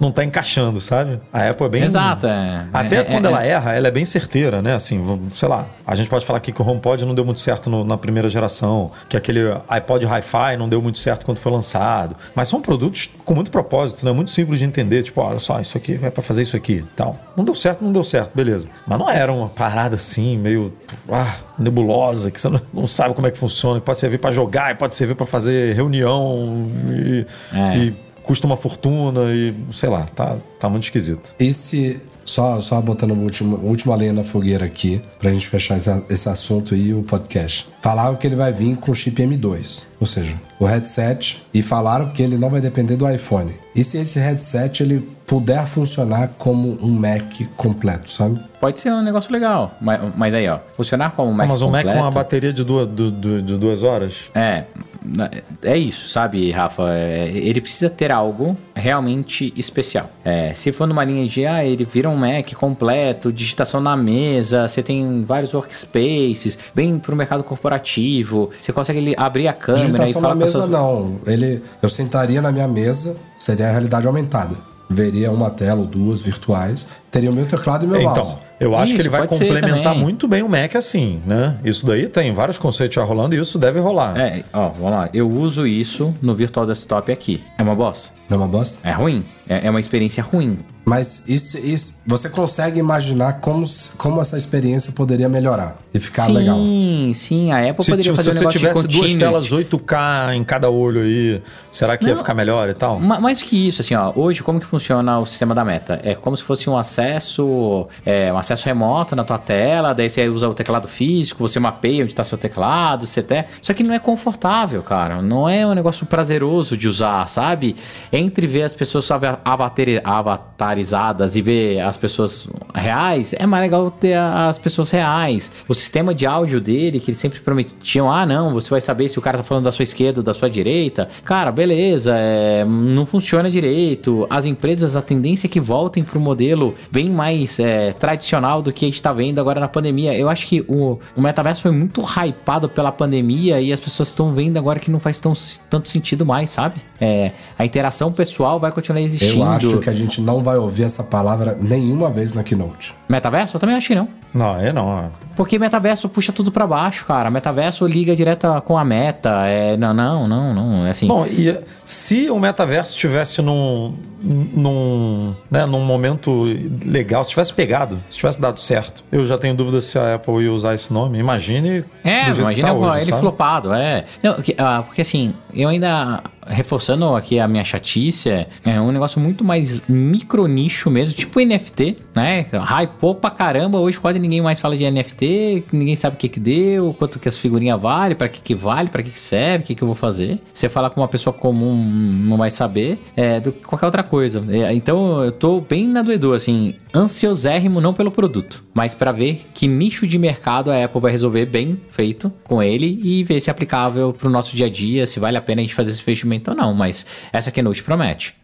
B: não tá encaixando, sabe? A Apple é bem
D: Exato, é.
B: Até
D: É,
B: quando
D: é,
B: ela
D: é.
B: erra, ela é bem certeira, né? Assim, sei lá, a gente pode falar aqui que o HomePod não deu muito certo no- na primeira geração, que aquele iPod Hi-Fi não deu muito certo quando foi lançado, mas são produtos com muito propósito, né? Muito simples de entender, tipo, olha só, isso aqui é pra fazer isso aqui, tal. Não deu certo, não deu certo, beleza. Mas não era uma parada assim, meio ah, nebulosa, que você não, não sabe como é que funciona, que pode servir pra jogar, e pode servir pra fazer reunião e,
D: É.
B: e custa uma fortuna e sei lá, tá, tá muito esquisito.
C: E se. Só, só botando uma última, última lenha na fogueira aqui, pra gente fechar esse, esse assunto e o podcast. Falaram que ele vai vir com chip M2, ou seja, o headset, e falaram que ele não vai depender do iPhone. E se esse headset ele puder funcionar como um Mac completo, sabe?
D: Pode ser um negócio legal. Mas, mas aí, ó, funcionar como um Mac
B: mas um Mac com uma
D: completo-
B: bateria de duas, du- du- de duas horas?
D: É, é isso, sabe, Rafa? É, ele precisa ter algo realmente especial. É, se for numa linha de, ah, ele vira um Mac completo, digitação na mesa, você tem vários workspaces, bem pro mercado corporativo, você consegue abrir a câmera e
C: Digitação
D: falar
C: na mesa
D: sua...
C: não. Ele, eu sentaria na minha mesa, seria a realidade aumentada. Veria uma tela ou duas virtuais, teria o meu teclado e meu mouse.
B: Então, eu acho
D: Isso,
B: que ele vai complementar muito bem o Mac assim, né? Isso daí tem vários conceitos já rolando e isso deve rolar.
D: É, ó, vamos lá. Eu uso isso no Virtual Desktop aqui. É uma bosta?
C: Não é uma bosta?
D: É ruim? É, é uma experiência ruim.
C: Mas isso, isso- você consegue imaginar como, como essa experiência poderia melhorar e ficar
D: sim,
C: legal.
D: sim. A Apple
B: Se,
D: poderia
B: tipo,
D: fazer
B: se
D: um
B: você
D: negócio
B: tivesse duas telas 8K em cada olho aí, será que ia
D: Não.
B: ficar melhor e tal?
D: Ma- Mais que isso, assim, ó, hoje como que funciona o sistema da Meta? É como se fosse um acesso, é, um acesso remoto na tua tela, daí você usa o teclado físico, você mapeia onde está seu teclado, você até. Só que não é confortável, cara. Não é um negócio prazeroso de usar, sabe? Entre ver as pessoas avatarizadas e ver as pessoas reais, é mais legal ter as pessoas reais. O sistema de áudio dele, que eles sempre prometiam, ah, não, você vai saber se o cara tá falando da sua esquerda ou da sua direita. Cara, beleza, é, não funciona direito. As empresas, a tendência é que voltem pro modelo bem mais é, tradicional do que a gente tá vendo agora na pandemia. Eu acho que o, o metaverso foi muito hypado pela pandemia e as pessoas estão vendo agora que não faz tão, tanto sentido mais, sabe? É, a interação pessoal vai continuar existindo.
C: Eu acho que a gente não vai ouvir essa palavra nenhuma vez na Keynote.
D: Metaverso? Eu também acho que não.
B: Não, é não.
D: Porque metaverso puxa tudo pra baixo, cara. Metaverso liga direta com a meta. É, não, não, não, não. É assim.
B: Bom, e se o metaverso estivesse num, num, né, num momento legal, se tivesse pegado, se tivesse dado certo, eu já tenho dúvida se a Apple ia usar esse nome. Imagine.
D: É,
B: do jeito que
D: imagina
B: tá hoje,
D: ele
B: sabe?
D: flopado, é. Não, ah, porque assim, eu ainda, reforçando aqui a minha chatice, é, é um negócio muito mais micro nicho mesmo, tipo NFT, né? Hypou pra caramba, hoje quase ninguém mais fala de NFT, ninguém sabe o que que deu, quanto que as figurinhas vale, pra que que vale, pra que que serve, o que que eu vou fazer. Você falar com uma pessoa comum não vai saber, é, do que qualquer outra coisa. É, então eu tô bem na do Edu, assim, ansiosérrimo não pelo produto, mas pra ver que nicho de mercado a Apple vai resolver bem feito com ele e ver se é aplicável pro nosso dia a dia, se vale a pena a gente fazer esse investimento investimento ou não, mas essa Keynote promete.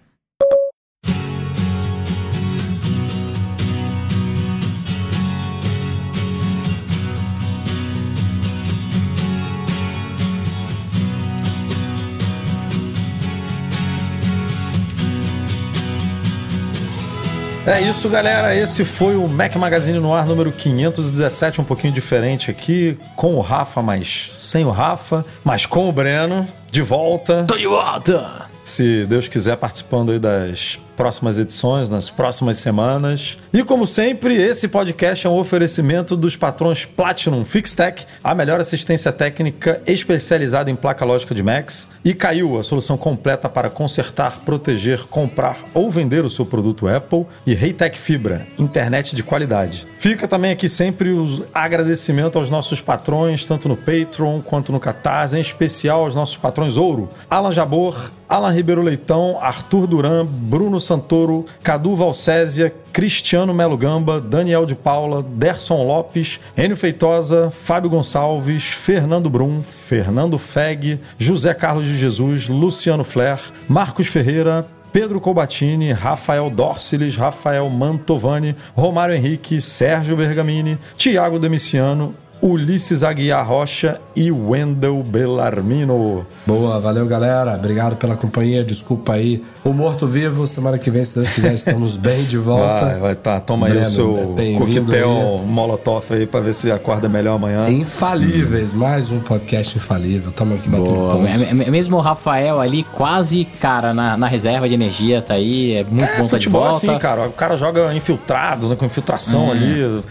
B: É isso, galera. Esse foi o Mac Magazine no ar número 517, um pouquinho diferente aqui, com o Rafa, mas sem o Rafa, mas com o Breno, de volta.
D: De volta!
B: Se Deus quiser, participando aí das próximas edições, nas próximas semanas. E como sempre, esse podcast é um oferecimento dos patrões Platinum Fixtech, a melhor assistência técnica especializada em placa lógica de Macs, e Caiu, a solução completa para consertar, proteger, comprar ou vender o seu produto Apple, e Reitec Fibra, internet de qualidade. Fica também aqui sempre o agradecimento aos nossos patrões, tanto no Patreon quanto no Catarse, em especial aos nossos patrões Ouro, Alan Jabor, Alan Ribeiro Leitão, Arthur Duran, Bruno Santoro, Cadu Valcésia, Cristiano Melo Gamba, Daniel de Paula, Derson Lopes, Enio Feitosa, Fábio Gonçalves, Fernando Brum, Fernando Feg, José Carlos de Jesus, Luciano Flair, Marcos Ferreira, Pedro Colbatini, Rafael Dorciles, Rafael Mantovani, Romário Henrique, Sérgio Bergamini, Tiago Demiciano, Ulisses Aguiar Rocha e Wendel Bellarmino.
C: Boa, valeu galera. Obrigado pela companhia. Desculpa aí. O Morto Vivo, semana que vem, se Deus quiser, estamos (laughs) bem de volta.
B: Vai, vai tá. Toma aí
C: Breno,
B: o seu
C: bem-vindo
B: coquetel molotov aí pra ver se acorda melhor amanhã.
C: Infalíveis, mais um podcast infalível. Tamo aqui batendo
D: Boa,
C: ponto.
D: é- é- mesmo o Rafael ali, quase, cara, na, na reserva de energia, tá aí. É muito
B: É,
D: bom tá de
B: futebol
D: volta.
B: assim, cara. O cara joga infiltrado, né, com infiltração ali,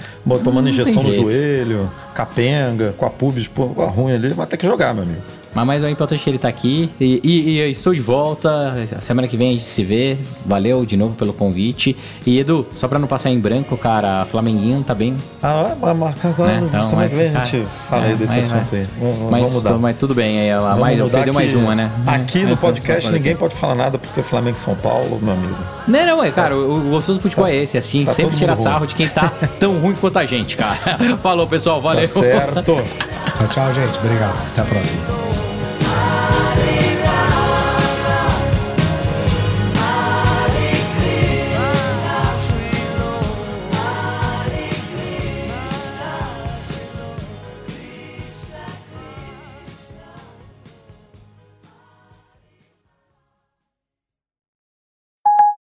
B: tomando injeção no
D: jeito.
B: joelho, capenga, com a pubis pô, ruim ali, mas tem que jogar, meu amigo.
D: Mas mais é importante que ele tá aqui. E, e- e eu estou de volta. Semana que vem a gente se vê. Valeu de novo pelo convite. E Edu, só pra não passar em branco, cara, Flamenguinho tá bem.
B: Ah, mas marca
D: Né?
B: agora,
D: Então,
B: semana
D: mas,
B: que vem a
D: cara,
B: gente fala aí
D: é,
B: desse
D: mas-
B: assunto aí. Vamos,
D: mas,
B: mudar.
D: mas tudo bem aí.
B: Vamos
D: Mais,
B: mudar
D: perdeu mais
B: que
D: uma, né?
B: Aqui (laughs) no
D: É,
B: podcast
D: tá-
B: ninguém pode falar nada porque é Flamengo e São Paulo, meu amigo.
D: Não, não, é, cara, o, o gostoso do futebol é esse, assim,
B: Tá
D: sempre
B: todo
D: tira
B: mundo
D: sarro
B: ruim.
D: de quem tá (laughs) tão ruim quanto a gente, cara. (laughs) Falou, pessoal, valeu.
B: Tá certo.
C: Tchau, tchau, gente. Obrigado. Até a próxima.